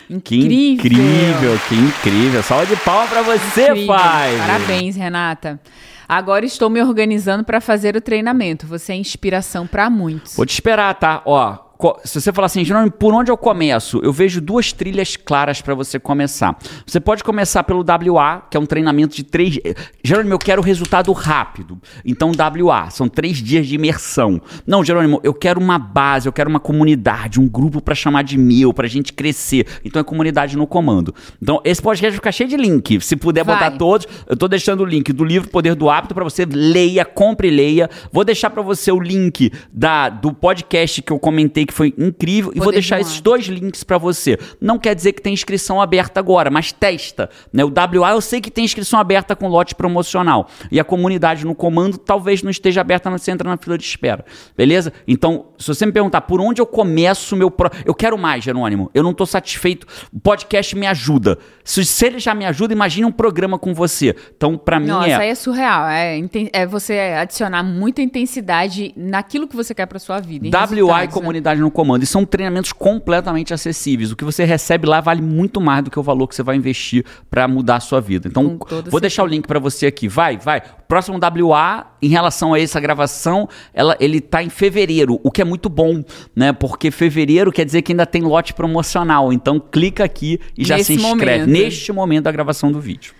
Incrível. Que incrível, que incrível. Salve de palma pra você, pai. Parabéns, Renata. Agora estou me organizando para fazer o treinamento. Você é inspiração para muitos. Vou te esperar, tá? Ó, se você falar assim, Jerônimo, por onde eu começo? Eu vejo duas trilhas claras para você começar. Você pode começar pelo WA, que é um treinamento de três. Jerônimo, eu quero resultado rápido. Então, WA, são três dias de imersão. Não, Jerônimo, eu quero uma base, eu quero uma comunidade, um grupo para chamar de meu, pra gente crescer. Então, é comunidade no comando. Então, esse podcast vai ficar cheio de link. Se puder vai. botar todos, eu tô deixando o link do livro Poder do Hábito para você leia, compre e leia. Vou deixar para você o link da, do podcast que eu comentei que foi incrível. E vou deixar esses dois links para você. Não quer dizer que tem inscrição aberta agora, mas testa. Né? O WA eu sei que tem inscrição aberta com lote promocional. E a comunidade no comando talvez não esteja aberta, você entra na fila de espera. Beleza? Então, se você me perguntar por onde eu começo meu. Pro... Eu quero mais, Jerônimo. Eu não estou satisfeito. O podcast me ajuda. Se, se ele já me ajuda, imagine um programa com você. Então, para mim Nossa, é. aí é surreal. É, é você adicionar muita intensidade naquilo que você quer para sua vida. WA e né? comunidade no comando. E são treinamentos completamente acessíveis. O que você recebe lá vale muito mais do que o valor que você vai investir para mudar a sua vida. Então, vou deixar o link para você aqui. Vai, vai. Próximo WA, em relação a essa gravação, ela, ele tá em fevereiro, o que é muito bom, né? Porque fevereiro quer dizer que ainda tem lote promocional. Então, clica aqui e já se inscreve. Momento. Neste momento da gravação do vídeo.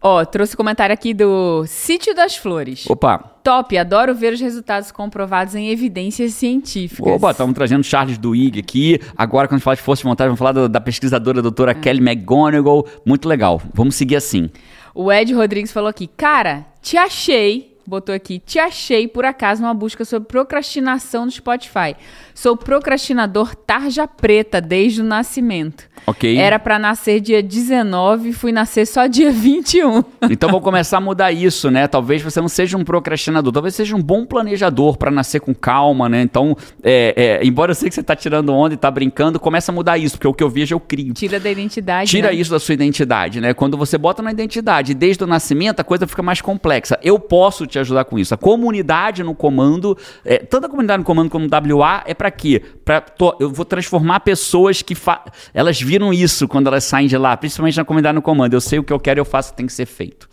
Ó, trouxe comentário aqui do Sítio das Flores. Opa. Top, adoro ver os resultados comprovados em evidências científicas. Opa, estamos trazendo Charles Duhigg aqui. Agora, quando a gente fala de força de vontade, vamos falar do, da pesquisadora doutora é. Kelly McGonigal. Muito legal. Vamos seguir assim. O Ed Rodrigues falou aqui, cara, te achei botou aqui: Te achei por acaso numa busca sobre procrastinação no Spotify. Sou procrastinador tarja preta desde o nascimento. Ok. Era para nascer dia 19, fui nascer só dia 21. Então vou começar a mudar isso, né? Talvez você não seja um procrastinador, talvez seja um bom planejador para nascer com calma, né? Então, é, é, embora eu sei que você tá tirando onda e tá brincando, começa a mudar isso, porque o que eu vejo eu crio. Tira da identidade. Tira né? isso da sua identidade, né? Quando você bota na identidade desde o nascimento, a coisa fica mais complexa. Eu posso te ajudar com isso. A comunidade no comando, é, tanto a comunidade no comando como o WA, é para quê? Pra, tô, eu vou transformar pessoas que elas viram isso quando elas saem de lá, principalmente na comunidade no comando. Eu sei o que eu quero, eu faço, tem que ser feito.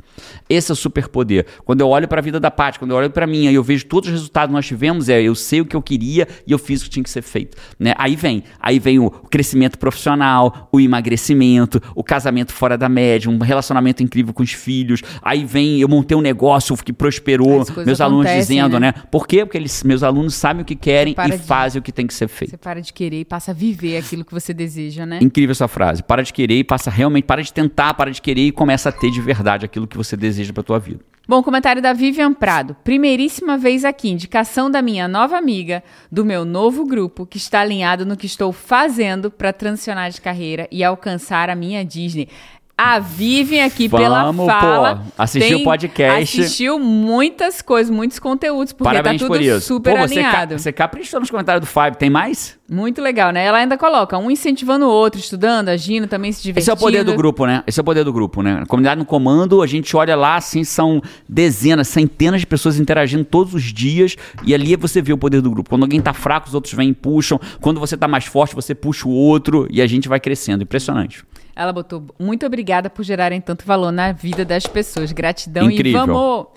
Esse é o superpoder. Quando eu olho para a vida da Paty, quando eu olho para mim e eu vejo todos os resultados que nós tivemos, é eu sei o que eu queria e eu fiz o que tinha que ser feito. Né? Aí vem, aí vem o crescimento profissional, o emagrecimento, o casamento fora da média, um relacionamento incrível com os filhos. Aí vem, eu montei um negócio que prosperou, meus alunos dizendo, né? né? Por quê? Porque eles, meus alunos sabem o que querem e de, fazem o que tem que ser feito. Você para de querer e passa a viver aquilo que você deseja, né? Incrível essa frase. Para de querer e passa realmente, para de tentar, para de querer e começa a ter de verdade aquilo que você deseja para tua vida. Bom, comentário da Vivian Prado. Primeiríssima vez aqui, indicação da minha nova amiga, do meu novo grupo, que está alinhado no que estou fazendo para transicionar de carreira e alcançar a minha Disney. A Vivian aqui Vamos, pela fala. Pô, assistiu o podcast. Assistiu muitas coisas, muitos conteúdos, porque tá Parabéns tá por tudo isso. super Pô, você alinhado. Ca, você caprichou nos comentários do Fábio. Tem mais? Muito legal, né? Ela ainda coloca um incentivando o outro, estudando, agindo, também se divertindo. Esse é o poder do grupo, né? Esse é o poder do grupo, né? A comunidade no comando, a gente olha lá, assim, são dezenas, centenas de pessoas interagindo todos os dias e ali você vê o poder do grupo. Quando alguém tá fraco, os outros vêm e puxam. Quando você tá mais forte, você puxa o outro e a gente vai crescendo. Impressionante. Ela botou muito obrigada por gerarem tanto valor na vida das pessoas. Gratidão Incrível. e vamos.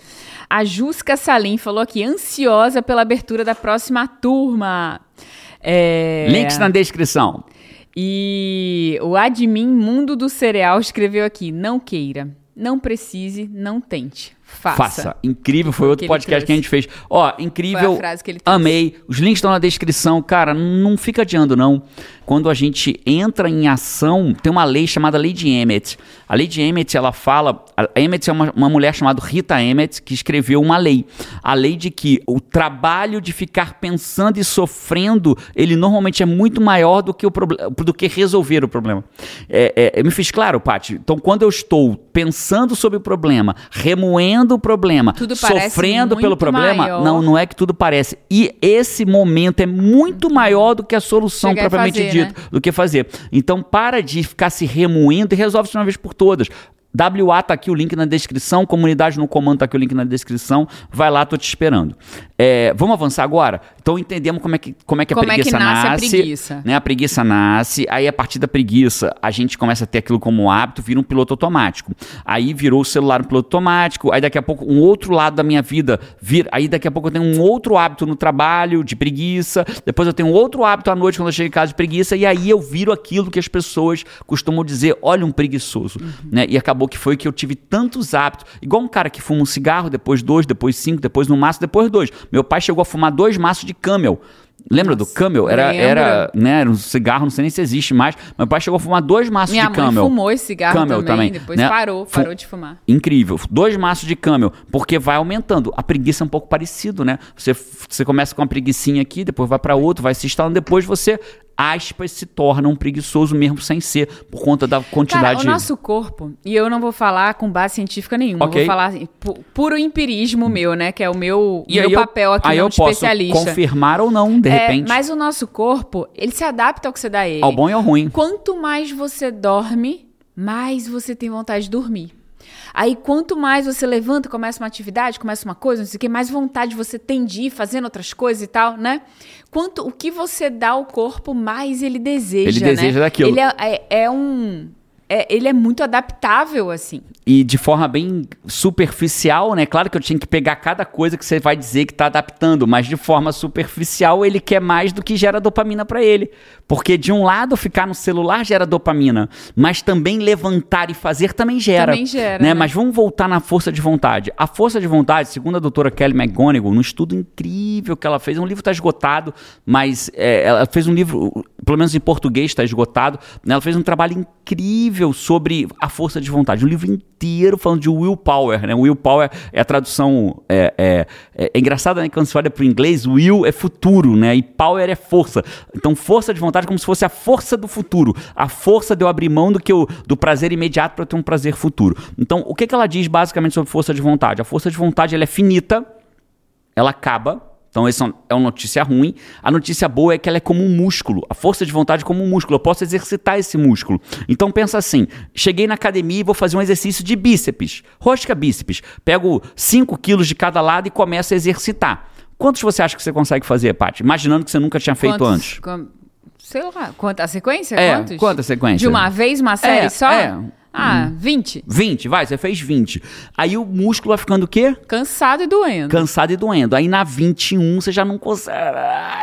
A Jusca Salim falou aqui, ansiosa pela abertura da próxima turma. É... Links na descrição. E o admin Mundo do Cereal escreveu aqui: não queira, não precise, não tente. Faça. Faça. Incrível, foi outro Que podcast que a gente fez. Ó, incrível. Foi a frase que ele trouxe. Amei. Os links estão na descrição. Cara, não fica adiando, não. Quando a gente entra em ação, tem uma lei chamada Lei de Emmett. A Lei de Emmett, ela fala. A Emmett é uma, uma mulher chamada Rita Emmett que escreveu uma lei. A lei de que o trabalho de ficar pensando e sofrendo, ele normalmente é muito maior do que, o do que resolver o problema. É, é, eu me fiz claro, Paty? Então, quando eu estou pensando sobre o problema, remoendo o problema, Tudo sofrendo pelo problema, maior. não, não é que tudo parece. E esse momento é muito maior do que a solução propriamente fazer, dita, do que fazer. Então para de ficar se remoendo e resolve isso de uma vez por todas. WA tá aqui o link na descrição, comunidade no comando tá aqui o link na descrição. Vai lá, tô te esperando. É, vamos avançar agora? Então entendemos como é que, como é que Como a é que preguiça nasce a nasce. preguiça. Né? A preguiça nasce, aí a partir da preguiça a gente começa a ter aquilo como hábito, vira um piloto automático. Aí virou o celular um piloto automático, aí daqui a pouco um outro lado da minha vida vira, aí daqui a pouco eu tenho um outro hábito no trabalho de preguiça, depois eu tenho outro hábito à noite quando eu chego em casa de preguiça, e aí eu viro aquilo que as pessoas costumam dizer, olha um preguiçoso. Né? E acabou que foi que eu tive tantos hábitos, igual um cara que fuma um cigarro, depois dois, depois cinco, depois no máximo, depois dois. Meu pai chegou a fumar dois maços de camel. Lembra do Camel? Era, era, né, era um cigarro, não sei nem se existe mais. Meu pai chegou a fumar dois maços Minha de Camel. mãe fumou esse cigarro Camel também, também, depois né? parou, Fu- parou de fumar. Incrível. Dois maços de Camel, porque vai aumentando. A preguiça é um pouco parecido, né? Você, você começa com uma preguiçinha aqui, depois vai para outro, vai se instalando, depois você, aspas, se torna um preguiçoso mesmo sem ser, por conta da Cara, quantidade o nosso corpo, e eu não vou falar com base científica nenhuma, Ok. eu vou falar assim, pu- puro empirismo meu, né? Que é o meu, E meu aí eu- papel aqui aí eu de posso especialista. confirmar ou não, de É, repente. mas o nosso corpo, ele se adapta ao que você dá a ele. Ao bom e ao ruim. Quanto mais você dorme, mais você tem vontade de dormir. Aí, quanto mais você levanta, começa uma atividade, começa uma coisa, não sei o quê, mais vontade você tem de ir fazendo outras coisas e tal, né? Quanto o que você dá ao corpo, mais ele deseja. Ele né? deseja daquilo. Ele é, é- é um. É- ele é muito adaptável, assim. E de forma bem superficial, né? Claro que eu tinha que pegar cada coisa que você vai dizer que tá adaptando, mas de forma superficial ele quer mais do que gera dopamina para ele. Porque de um lado ficar no celular gera dopamina, mas também levantar e fazer também gera. Também gera, né? né? Mas vamos voltar na força de vontade. A força de vontade, segundo a doutora Kelly McGonigal, num estudo incrível que ela fez, um livro está esgotado, mas é, ela fez um livro. pelo menos em português está esgotado. Né? Ela fez um trabalho incrível sobre a força de vontade. Um livro inteiro falando de willpower. Né? Willpower é a tradução. É, é, é, é engraçado né? quando você olha para o inglês, will é futuro, né? E power é força. Então, força de vontade é como se fosse a força do futuro. A força de eu abrir mão do, que eu, do prazer imediato para ter um prazer futuro. Então, o que, que ela diz basicamente sobre força de vontade? A força de vontade ela é finita, ela acaba então, essa é uma notícia ruim. A notícia boa é que ela é como um músculo. A força de vontade é como um músculo. Eu posso exercitar esse músculo. Então, pensa assim: cheguei na academia e vou fazer um exercício de bíceps. Rosca bíceps. Pego 5 quilos de cada lado e começo a exercitar. Quantos você acha que você consegue fazer, Paty? Imaginando que você nunca tinha feito Quantos, antes. Com, sei lá, quanta a sequência? É, Quantos? quanta sequência? De uma vez, uma série É, só? é. Ah, 20. 20, vai, você fez 20. Aí o músculo vai ficando o quê? Cansado e doendo. Cansado e doendo. Aí na 21 você já não consegue.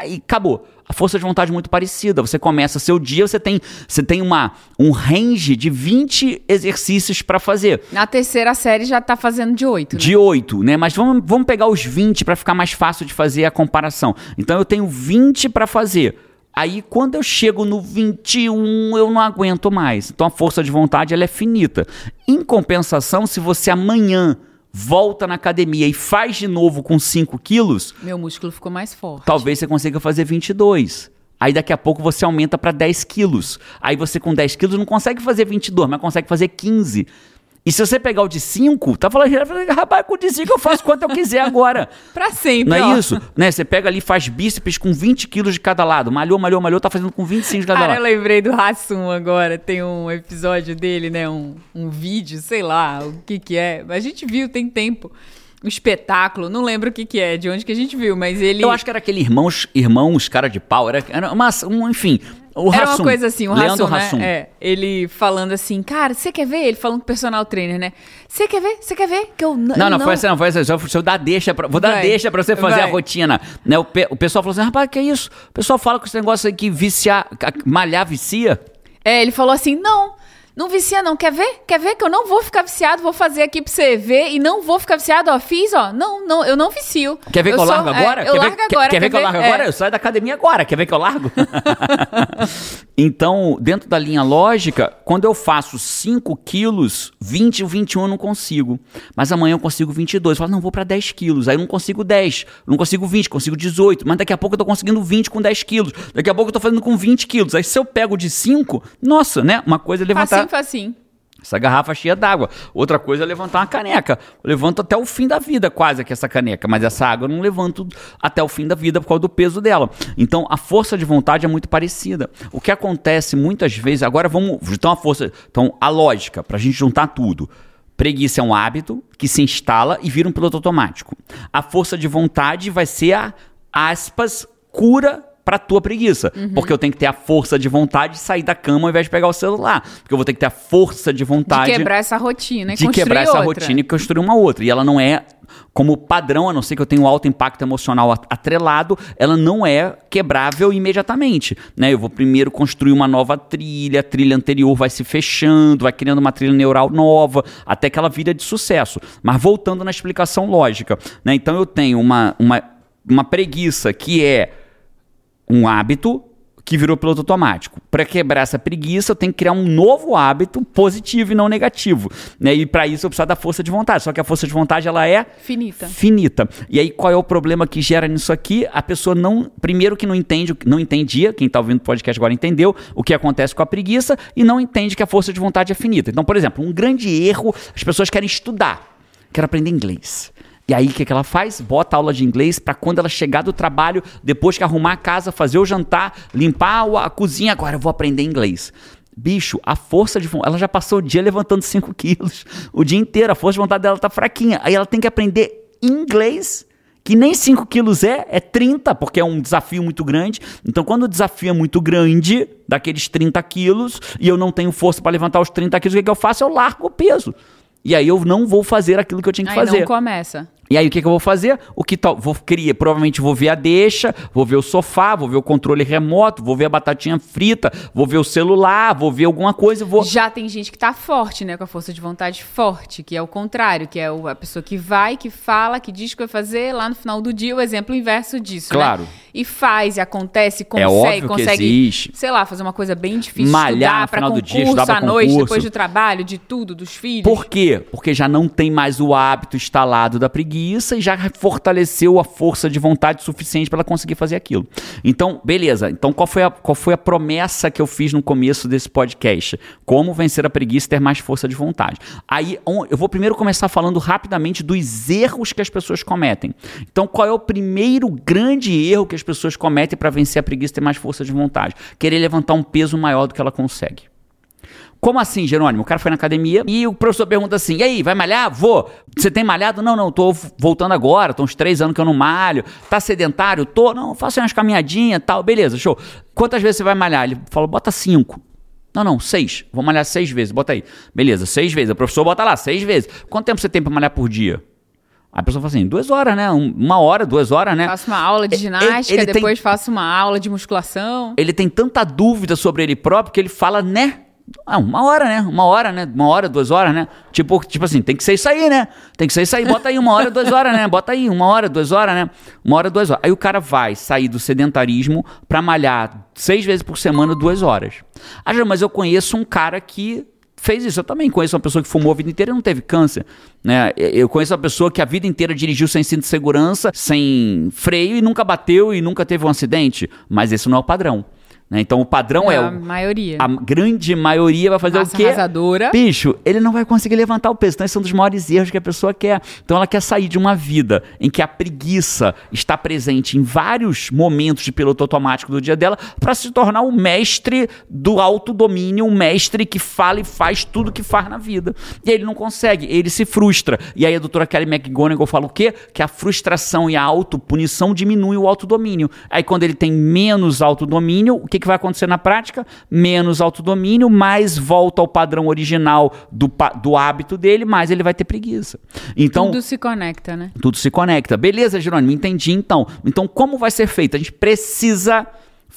E acabou. A força de vontade é muito parecida. Você começa seu dia, você tem, você tem uma, um range de 20 exercícios para fazer. Na terceira série já tá fazendo de 8. Né? De 8, né? Mas vamos, vamos pegar os 20 para ficar mais fácil de fazer a comparação. Então eu tenho 20 para fazer. Aí quando eu chego no 21, eu não aguento mais. Então a força de vontade ela é finita. Em compensação, se você amanhã volta na academia e faz de novo com 5 quilos, Meu músculo ficou mais forte. talvez você consiga fazer 22. Aí daqui a pouco você aumenta para 10 quilos. Aí você com 10 quilos não consegue fazer 22, mas consegue fazer 15. E se você pegar o de 5, tá falando, rapaz, com o de 5 eu faço quanto eu quiser agora. Pra sempre, Não é ó. isso? Né? Você pega ali, faz bíceps com 20 quilos de cada lado. Malhou, malhou, malhou, tá fazendo com 25 de cada Cara, eu lado. lembrei do Hassum agora. Tem um episódio dele, né? Um, um vídeo, sei lá o que que é. A gente viu, tem tempo. Um espetáculo, não lembro o que que é, de onde que a gente viu, mas ele... Eu acho que era aquele irmãos, irmãos cara de pau. Era, era uma, um, enfim, o Era Hassum. uma coisa assim, o Leandro Hassum, Hassum. né? É, ele falando assim, cara, você quer ver? Ele falando com o personal trainer, né? Você quer ver? Você quer ver? Que eu Não, não, foi assim, não, foi assim. Só, eu dar deixa pra, vou dar Vai. deixa pra você fazer Vai. a rotina. Né? O, pe- o pessoal falou assim, rapaz, que isso? O pessoal fala com esse negócio aí que viciar, malhar vicia. É, ele falou assim, não, não vicia não, quer ver? Quer ver que eu não vou ficar viciado, vou fazer aqui pra você ver e não vou ficar viciado, ó, fiz, ó, não, não, eu não vicio. Quer ver que eu largo é, agora? eu quer largo ver, agora. Quer, ver que eu largo É. agora? Eu saio da academia agora. Quer ver que eu largo? então, dentro da linha lógica, quando eu faço 5 quilos, 20 ou 21 eu não consigo. Mas amanhã eu consigo 22. Eu falo, não, vou pra 10 quilos. Aí eu não consigo 10. Eu não consigo 20, consigo 18. Mas daqui a pouco eu tô conseguindo 20 com 10 quilos. Daqui a pouco eu tô fazendo com 20 quilos. Aí se eu pego de 5, nossa, né? Uma coisa é levantar Facinho, facinho. essa garrafa cheia d'água. Outra coisa é levantar uma caneca. Eu levanto até o fim da vida, quase aqui essa caneca. Mas essa água eu não levanto até o fim da vida por causa do peso dela. Então a força de vontade é muito parecida. O que acontece muitas vezes. Agora vamos. Então a força. Então a lógica, pra gente juntar tudo. Preguiça é um hábito que se instala e vira um piloto automático. A força de vontade vai ser a, aspas, cura pra tua preguiça. Porque eu tenho que ter a força de vontade de sair da cama ao invés de pegar o celular. Porque eu vou ter que ter a força de De vontade quebrar essa rotina e de quebrar essa outra. rotina e construir uma outra. E ela não é como padrão, a não ser que eu tenha um alto impacto emocional at- atrelado, ela não é quebrável imediatamente. Né? Eu vou primeiro construir uma nova trilha, a trilha anterior vai se fechando, vai criando uma trilha neural nova, até que ela vira de sucesso. Mas voltando na explicação lógica. Né? Então eu tenho uma, uma, uma preguiça que é um hábito que virou piloto automático. Para quebrar essa preguiça, eu tenho que criar um novo hábito positivo e não negativo. Né? E para isso eu preciso da força de vontade. Só que a força de vontade ela é Finita. finita. E aí qual é o problema que gera nisso aqui? A pessoa não, primeiro que não entende, não entendia, quem está ouvindo o podcast agora entendeu o que acontece com a preguiça e não entende que a força de vontade é finita. Então, por exemplo, um grande erro, as pessoas querem estudar, querem aprender inglês. E aí, o que, que ela faz? Bota aula de inglês para quando ela chegar do trabalho, depois que arrumar a casa, fazer o jantar, limpar a cozinha, agora eu vou aprender inglês. Bicho, a força de vontade. Ela já passou o dia levantando 5 quilos. O dia inteiro, a força de vontade dela tá fraquinha. Aí ela tem que aprender inglês, que nem 5 quilos é, é 30, porque é um desafio muito grande. Então, quando o desafio é muito grande, daqueles 30 quilos, e eu não tenho força para levantar os 30 quilos, o que, que eu faço? Eu largo o peso. E aí eu não vou fazer aquilo que eu tinha que Aí fazer. não começa. E aí o que, que eu vou fazer? O que tal? Vou criar, provavelmente vou ver a deixa, vou ver o sofá, vou ver o controle remoto, vou ver a batatinha frita, vou ver o celular, vou ver alguma coisa, vou. Já tem gente que tá forte, né, com a força de vontade forte, que é o contrário, que é a pessoa que vai, que fala, que diz que vai fazer, lá no final do dia o exemplo inverso disso, né? Claro. Né? E faz, e acontece, consegue, é óbvio consegue, que existe. sei lá, fazer uma coisa bem difícil, malhar para concurso, do dia, estudar pra à noite, concurso. depois do trabalho, de tudo, dos filhos. Por quê? Porque já não tem mais o hábito instalado da preguiça e já fortaleceu a força de vontade suficiente para ela conseguir fazer aquilo. Então, beleza. Então, qual foi, a, qual foi a promessa que eu fiz no começo desse podcast? Como vencer a preguiça e ter mais força de vontade. Aí, eu vou primeiro começar falando rapidamente dos erros que as pessoas cometem. Então, qual é o primeiro grande erro que as pessoas cometem para vencer a preguiça e ter mais força de vontade? Querer levantar um peso maior do que ela consegue. Como assim, Jerônimo? O cara foi na academia e o professor pergunta assim: e aí, vai malhar? Vou. Você tem malhado? Não, não, tô voltando agora, tô uns três anos que eu não malho. Tá sedentário? Tô, não, faço umas caminhadinhas tal, beleza, show. Quantas vezes você vai malhar? Ele falou: bota cinco. Não, não, seis. Vou malhar seis vezes, bota aí. Beleza, seis vezes. O professor bota lá, seis vezes. Quanto tempo você tem pra malhar por dia? Aí a pessoa fala assim, duas horas, né? Uma hora, duas horas, né? Faço uma aula de ginástica, ele, ele depois tem, faço uma aula de musculação. Ele tem tanta dúvida sobre ele próprio que ele fala, né? Ah, uma hora, né? Uma hora, né? Uma hora, duas horas, né? Tipo, tipo assim, tem que ser isso aí, né? Tem que ser isso aí, bota aí uma hora, duas horas, né? Bota aí uma hora, duas horas, né? Uma hora, duas horas. Aí o cara vai sair do sedentarismo pra malhar seis vezes por semana, duas horas. Ah, mas eu conheço um cara que fez isso. Eu também conheço uma pessoa que fumou a vida inteira e não teve câncer. Né? Eu conheço uma pessoa que a vida inteira dirigiu sem cinto de segurança, sem freio e nunca bateu e nunca teve um acidente. Mas esse não é o padrão. Né? Então o padrão é, é a maioria. A grande maioria vai fazer Massa o quê? Arrasadora. Bicho, ele não vai conseguir levantar o peso. Então, esse é um dos maiores erros que a pessoa quer. Então, ela quer sair de uma vida em que a preguiça está presente em vários momentos de piloto automático do dia dela para se tornar o mestre do autodomínio, um mestre que fala e faz tudo que faz na vida. E ele não consegue, ele se frustra. E aí a doutora Kelly McGonigal fala o quê? Que a frustração e a autopunição diminuem o autodomínio. Aí quando ele tem menos autodomínio, o que, que vai acontecer na prática? Menos autodomínio, mais volta ao padrão original do, do hábito dele, mais ele vai ter preguiça. Então, tudo se conecta, né? Tudo se conecta. Beleza, Jerônimo, entendi então. Então, como vai ser feito? A gente precisa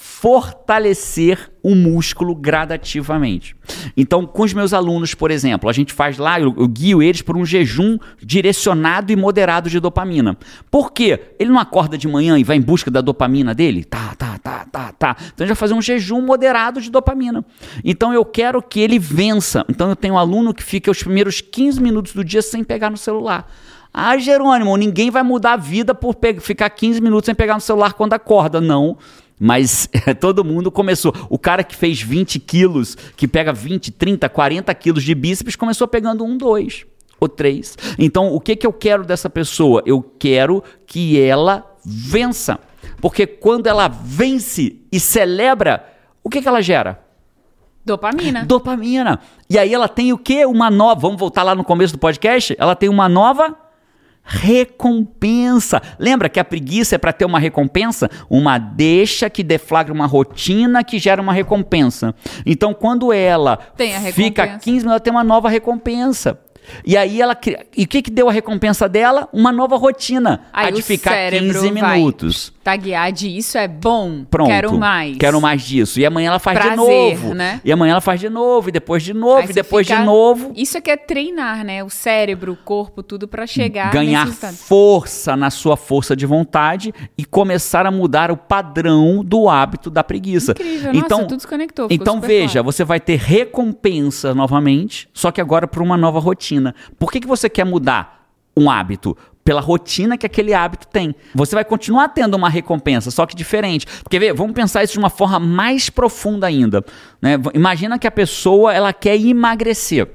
fortalecer o músculo gradativamente. Então, com os meus alunos, por exemplo, a gente faz lá, eu, eu, guio eles por um jejum direcionado e moderado de dopamina. Por quê? Ele não acorda de manhã e vai em busca da dopamina dele? Tá, tá, tá, tá, tá. Então, a gente vai fazer um jejum moderado de dopamina. Então, eu quero que ele vença. Então, eu tenho um aluno que fica os primeiros 15 minutos do dia sem pegar no celular. Ah, Jerônimo, ninguém vai mudar a vida por ficar 15 minutos sem pegar no celular quando acorda. Não. Mas todo mundo começou. O cara que fez 20 quilos, que pega 20, 30, 40 quilos de bíceps, começou pegando um, dois ou três. Então, o que, que eu quero dessa pessoa? Eu quero que ela vença. Porque quando ela vence e celebra, o que, que ela gera? Dopamina. Dopamina. E aí ela tem o quê? Uma nova. Vamos voltar lá no começo do podcast? Ela tem uma nova recompensa. Lembra que a preguiça é para ter uma recompensa? Uma deixa que deflagra uma rotina que gera uma recompensa. Então, quando ela fica 15 minutos, ela tem uma nova recompensa. E aí ela e o que que deu a recompensa dela? Uma nova rotina, aí a de ficar 15 minutos. Taguear de isso é bom. Pronto. Quero mais. Quero mais disso. E amanhã ela faz Prazer, de novo. Né? E amanhã ela faz de novo, e depois de novo, aí e depois fica... de novo. Isso é que é treinar, né? O cérebro, o corpo, tudo para chegar ganhar força na sua força de vontade e começar a mudar o padrão do hábito da preguiça. Incrível. Então, Nossa, tudo desconectou. Então veja, claro. você vai ter recompensa novamente, só que agora por uma nova rotina rotina. Por que, que você quer mudar um hábito? Pela rotina que aquele hábito tem. Você vai continuar tendo uma recompensa, só que diferente. Porque vê, vamos pensar isso de uma forma mais profunda ainda. Né? Imagina que a pessoa ela quer emagrecer.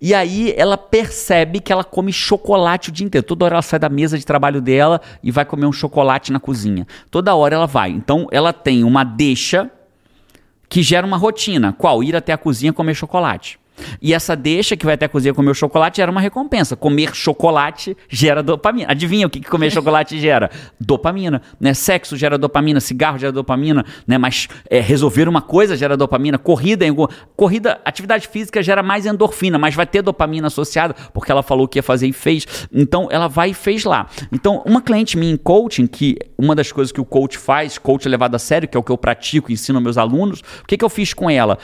E aí ela percebe que ela come chocolate o dia inteiro. Toda hora ela sai da mesa de trabalho dela e vai comer um chocolate na cozinha. Toda hora ela vai. Então ela tem uma deixa que gera uma rotina. Qual? Ir até a cozinha comer chocolate. E essa deixa que vai até a cozinha comer o chocolate era uma recompensa. Comer chocolate gera dopamina. Adivinha o que, que comer chocolate gera? Dopamina. Né? Sexo gera dopamina, cigarro gera dopamina, né? mas é, resolver uma coisa gera dopamina. Corrida, corrida, atividade física gera mais endorfina, mas vai ter dopamina associada, porque ela falou que ia fazer e fez. Então ela vai e fez lá. Então, uma cliente minha em coaching, que uma das coisas que o coach faz, coach levado a sério, que é o que eu pratico, ensino meus alunos, o que, que eu fiz com ela?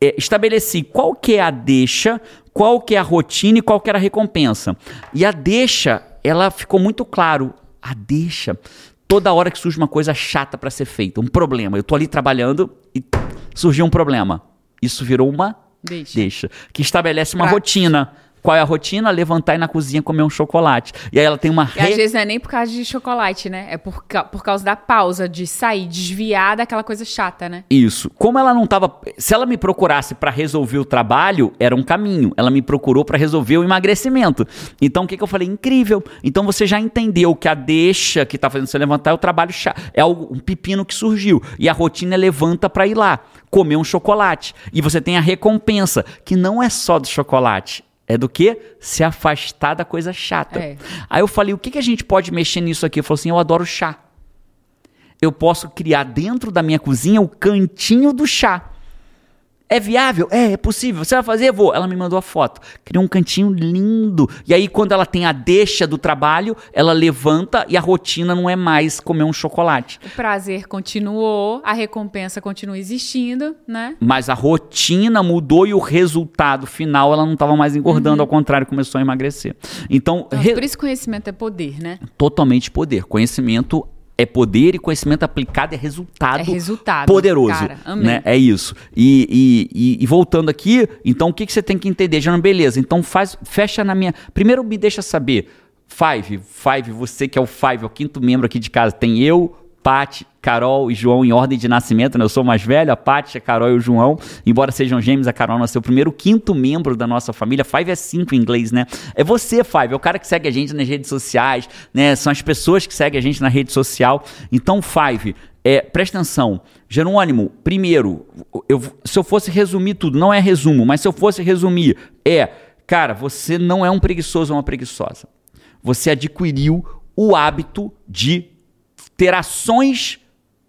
É, estabeleci qual que é a deixa, qual que é a rotina e qual que era a recompensa. E a deixa, ela ficou muito claro. A deixa, toda hora que surge uma coisa chata para ser feita, um problema. Eu tô ali trabalhando e surgiu um problema. Isso virou uma deixa, deixa que estabelece uma rotina qual é a rotina? Levantar e ir na cozinha comer um chocolate. E aí ela tem uma. Re... E às vezes não é nem por causa de chocolate, né? É por, por causa da pausa, de sair, desviar daquela coisa chata, né? Isso. Como ela não tava. Se ela me procurasse para resolver o trabalho, era um caminho. Ela me procurou para resolver o emagrecimento. Então o que, que eu falei? Incrível. Então você já entendeu que a deixa que tá fazendo você levantar é o trabalho chato. É algo, um pepino que surgiu. E a rotina é levanta para ir lá comer um chocolate. E você tem a recompensa, que não é só do chocolate é do que? Se afastar da coisa chata. É. Aí eu falei, o que, que a gente pode mexer nisso aqui? Eu falei assim, eu adoro chá. Eu posso criar dentro da minha cozinha o cantinho do chá. É viável? É, é possível. Você vai fazer? Vou. Ela me mandou a foto. Criou um cantinho lindo. E aí, quando ela tem a deixa do trabalho, ela levanta e a rotina não é mais comer um chocolate. O prazer continuou, a recompensa continua existindo, né? Mas a rotina mudou e o resultado final ela não estava mais engordando, uhum. ao contrário, começou a emagrecer. Então, então re... por isso conhecimento é poder, né? Totalmente poder. Conhecimento é poder e conhecimento aplicado é resultado, é resultado poderoso. Cara, né? É isso. E, e, e, voltando aqui, então o que, que você tem que entender? Já beleza, então faz, fecha na minha. Primeiro me deixa saber. Five, Five, você que é o Five, é o quinto membro aqui de casa. Tem eu, Pati, Carol e João em ordem de nascimento, né? Eu sou mais velho, a Paty, a Carol e o João. Embora sejam gêmeos, a Carol nasceu o primeiro quinto membro da nossa família. Five é cinco em inglês, né? É você, Five, é o cara que segue a gente nas redes sociais, né? São as pessoas que seguem a gente na rede social. Então, Five, é, presta atenção. Jerônimo, primeiro, eu, se eu fosse resumir tudo, não é resumo, mas se eu fosse resumir, é, cara, você não é um preguiçoso ou uma preguiçosa. Você adquiriu o hábito de ter ações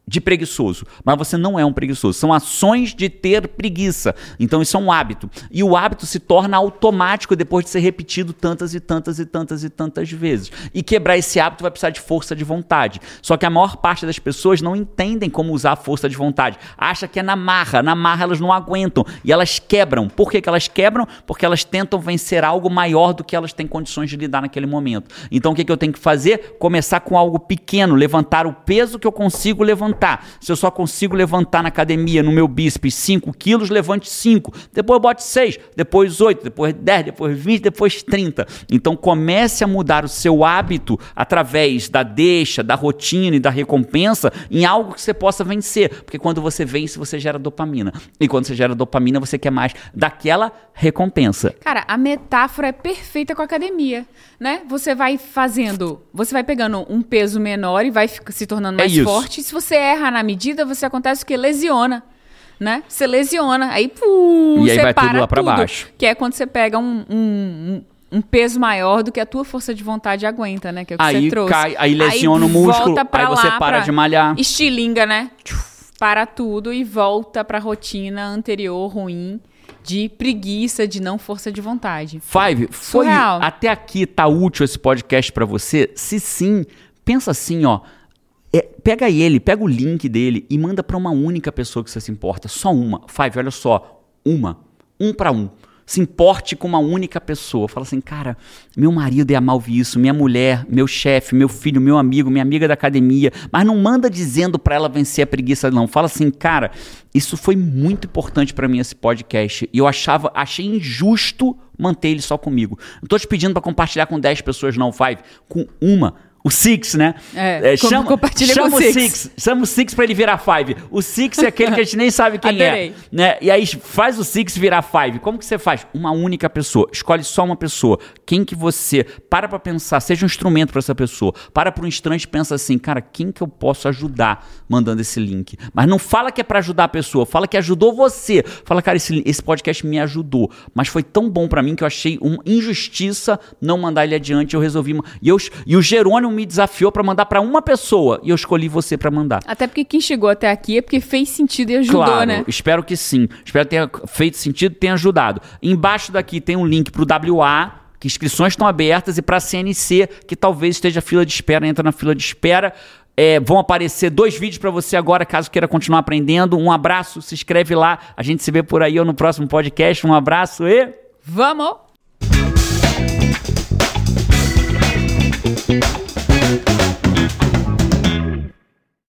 de preguiçoso, mas você não é um preguiçoso. São ações de ter preguiça. Então isso é um hábito. E o hábito se torna automático depois de ser repetido tantas e tantas e tantas e tantas vezes. E quebrar esse hábito vai precisar de força de vontade. Só que a maior parte das pessoas não entendem como usar a força de vontade. Acha que é na marra. Na marra elas não aguentam e elas quebram. Por que, que elas quebram? Porque elas tentam vencer algo maior do que elas têm condições de lidar naquele momento. Então o que, que eu tenho que fazer? Começar com algo pequeno, levantar o peso que eu consigo levantar levantar. Se eu só consigo levantar na academia, no meu bíceps, 5 quilos, levante 5. Depois bote 6, depois 8, depois 10, depois 20, depois 30. Então comece a mudar o seu hábito através da deixa, da rotina e da recompensa em algo que você possa vencer. Porque quando você vence, você gera dopamina. E quando você gera dopamina, você quer mais daquela recompensa. Cara, a metáfora é perfeita com a academia, né? Você vai fazendo, você vai pegando um peso menor e vai se tornando é mais é forte. Se você erra na medida, você acontece o que? Lesiona. Né? Você lesiona, aí, pum, e aí vai tudo lá para baixo. Que é quando você pega um, um, um, peso maior do que a tua força de vontade aguenta, né? Que é o que aí você trouxe. Cai, aí lesiona aí o músculo, aí você para de malhar. Estilinga, né? Para tudo e volta para a rotina anterior ruim de preguiça, de não força de vontade. Five, foi Surreal. até aqui tá útil esse podcast para você? Se sim, pensa assim, ó. É, pega ele, pega o link dele e manda para uma única pessoa que você se importa, só uma. Five, olha só, uma, um para um. Se importe com uma única pessoa. Fala assim, cara, meu marido ia mal ouvir isso, minha mulher, meu chefe, meu filho, meu amigo, minha amiga da academia. Mas não manda dizendo para ela vencer a preguiça, não. Fala assim, cara, isso foi muito importante para mim esse podcast. E eu achava, achei injusto manter ele só comigo. Não tô te pedindo para compartilhar com 10 pessoas, não, Five. Com uma o Six, né? É, é chama, compartilha chama com o Six. Six. Chama o Six pra ele virar Five. O Six é aquele que a gente nem sabe quem é, Adorei. é. Né? E aí faz o Six virar Five. Como que você faz? Uma única pessoa. Escolhe só uma pessoa. Quem que você... Para pra pensar. Seja um instrumento para essa pessoa. Para por um instante e pensa assim, cara, quem que eu posso ajudar mandando esse link? Mas não fala que é para ajudar a pessoa. Fala que ajudou você. Fala, cara, esse, esse podcast me ajudou. Mas foi tão bom para mim que eu achei uma injustiça não mandar ele adiante. Eu resolvi... E, eu, e o Jerônimo não me desafiou para mandar para uma pessoa e eu escolhi você para mandar. Até porque quem chegou até aqui é porque fez sentido e ajudou, claro, né? Espero que sim. Espero que tenha feito sentido, tenha ajudado. Embaixo daqui tem um link para o WA, que inscrições estão abertas e para a CNC, que talvez esteja fila de espera, entra na fila de espera. É, vão aparecer dois vídeos para você agora, caso queira continuar aprendendo. Um abraço, se inscreve lá. A gente se vê por aí ou no próximo podcast. Um abraço e. Vamos!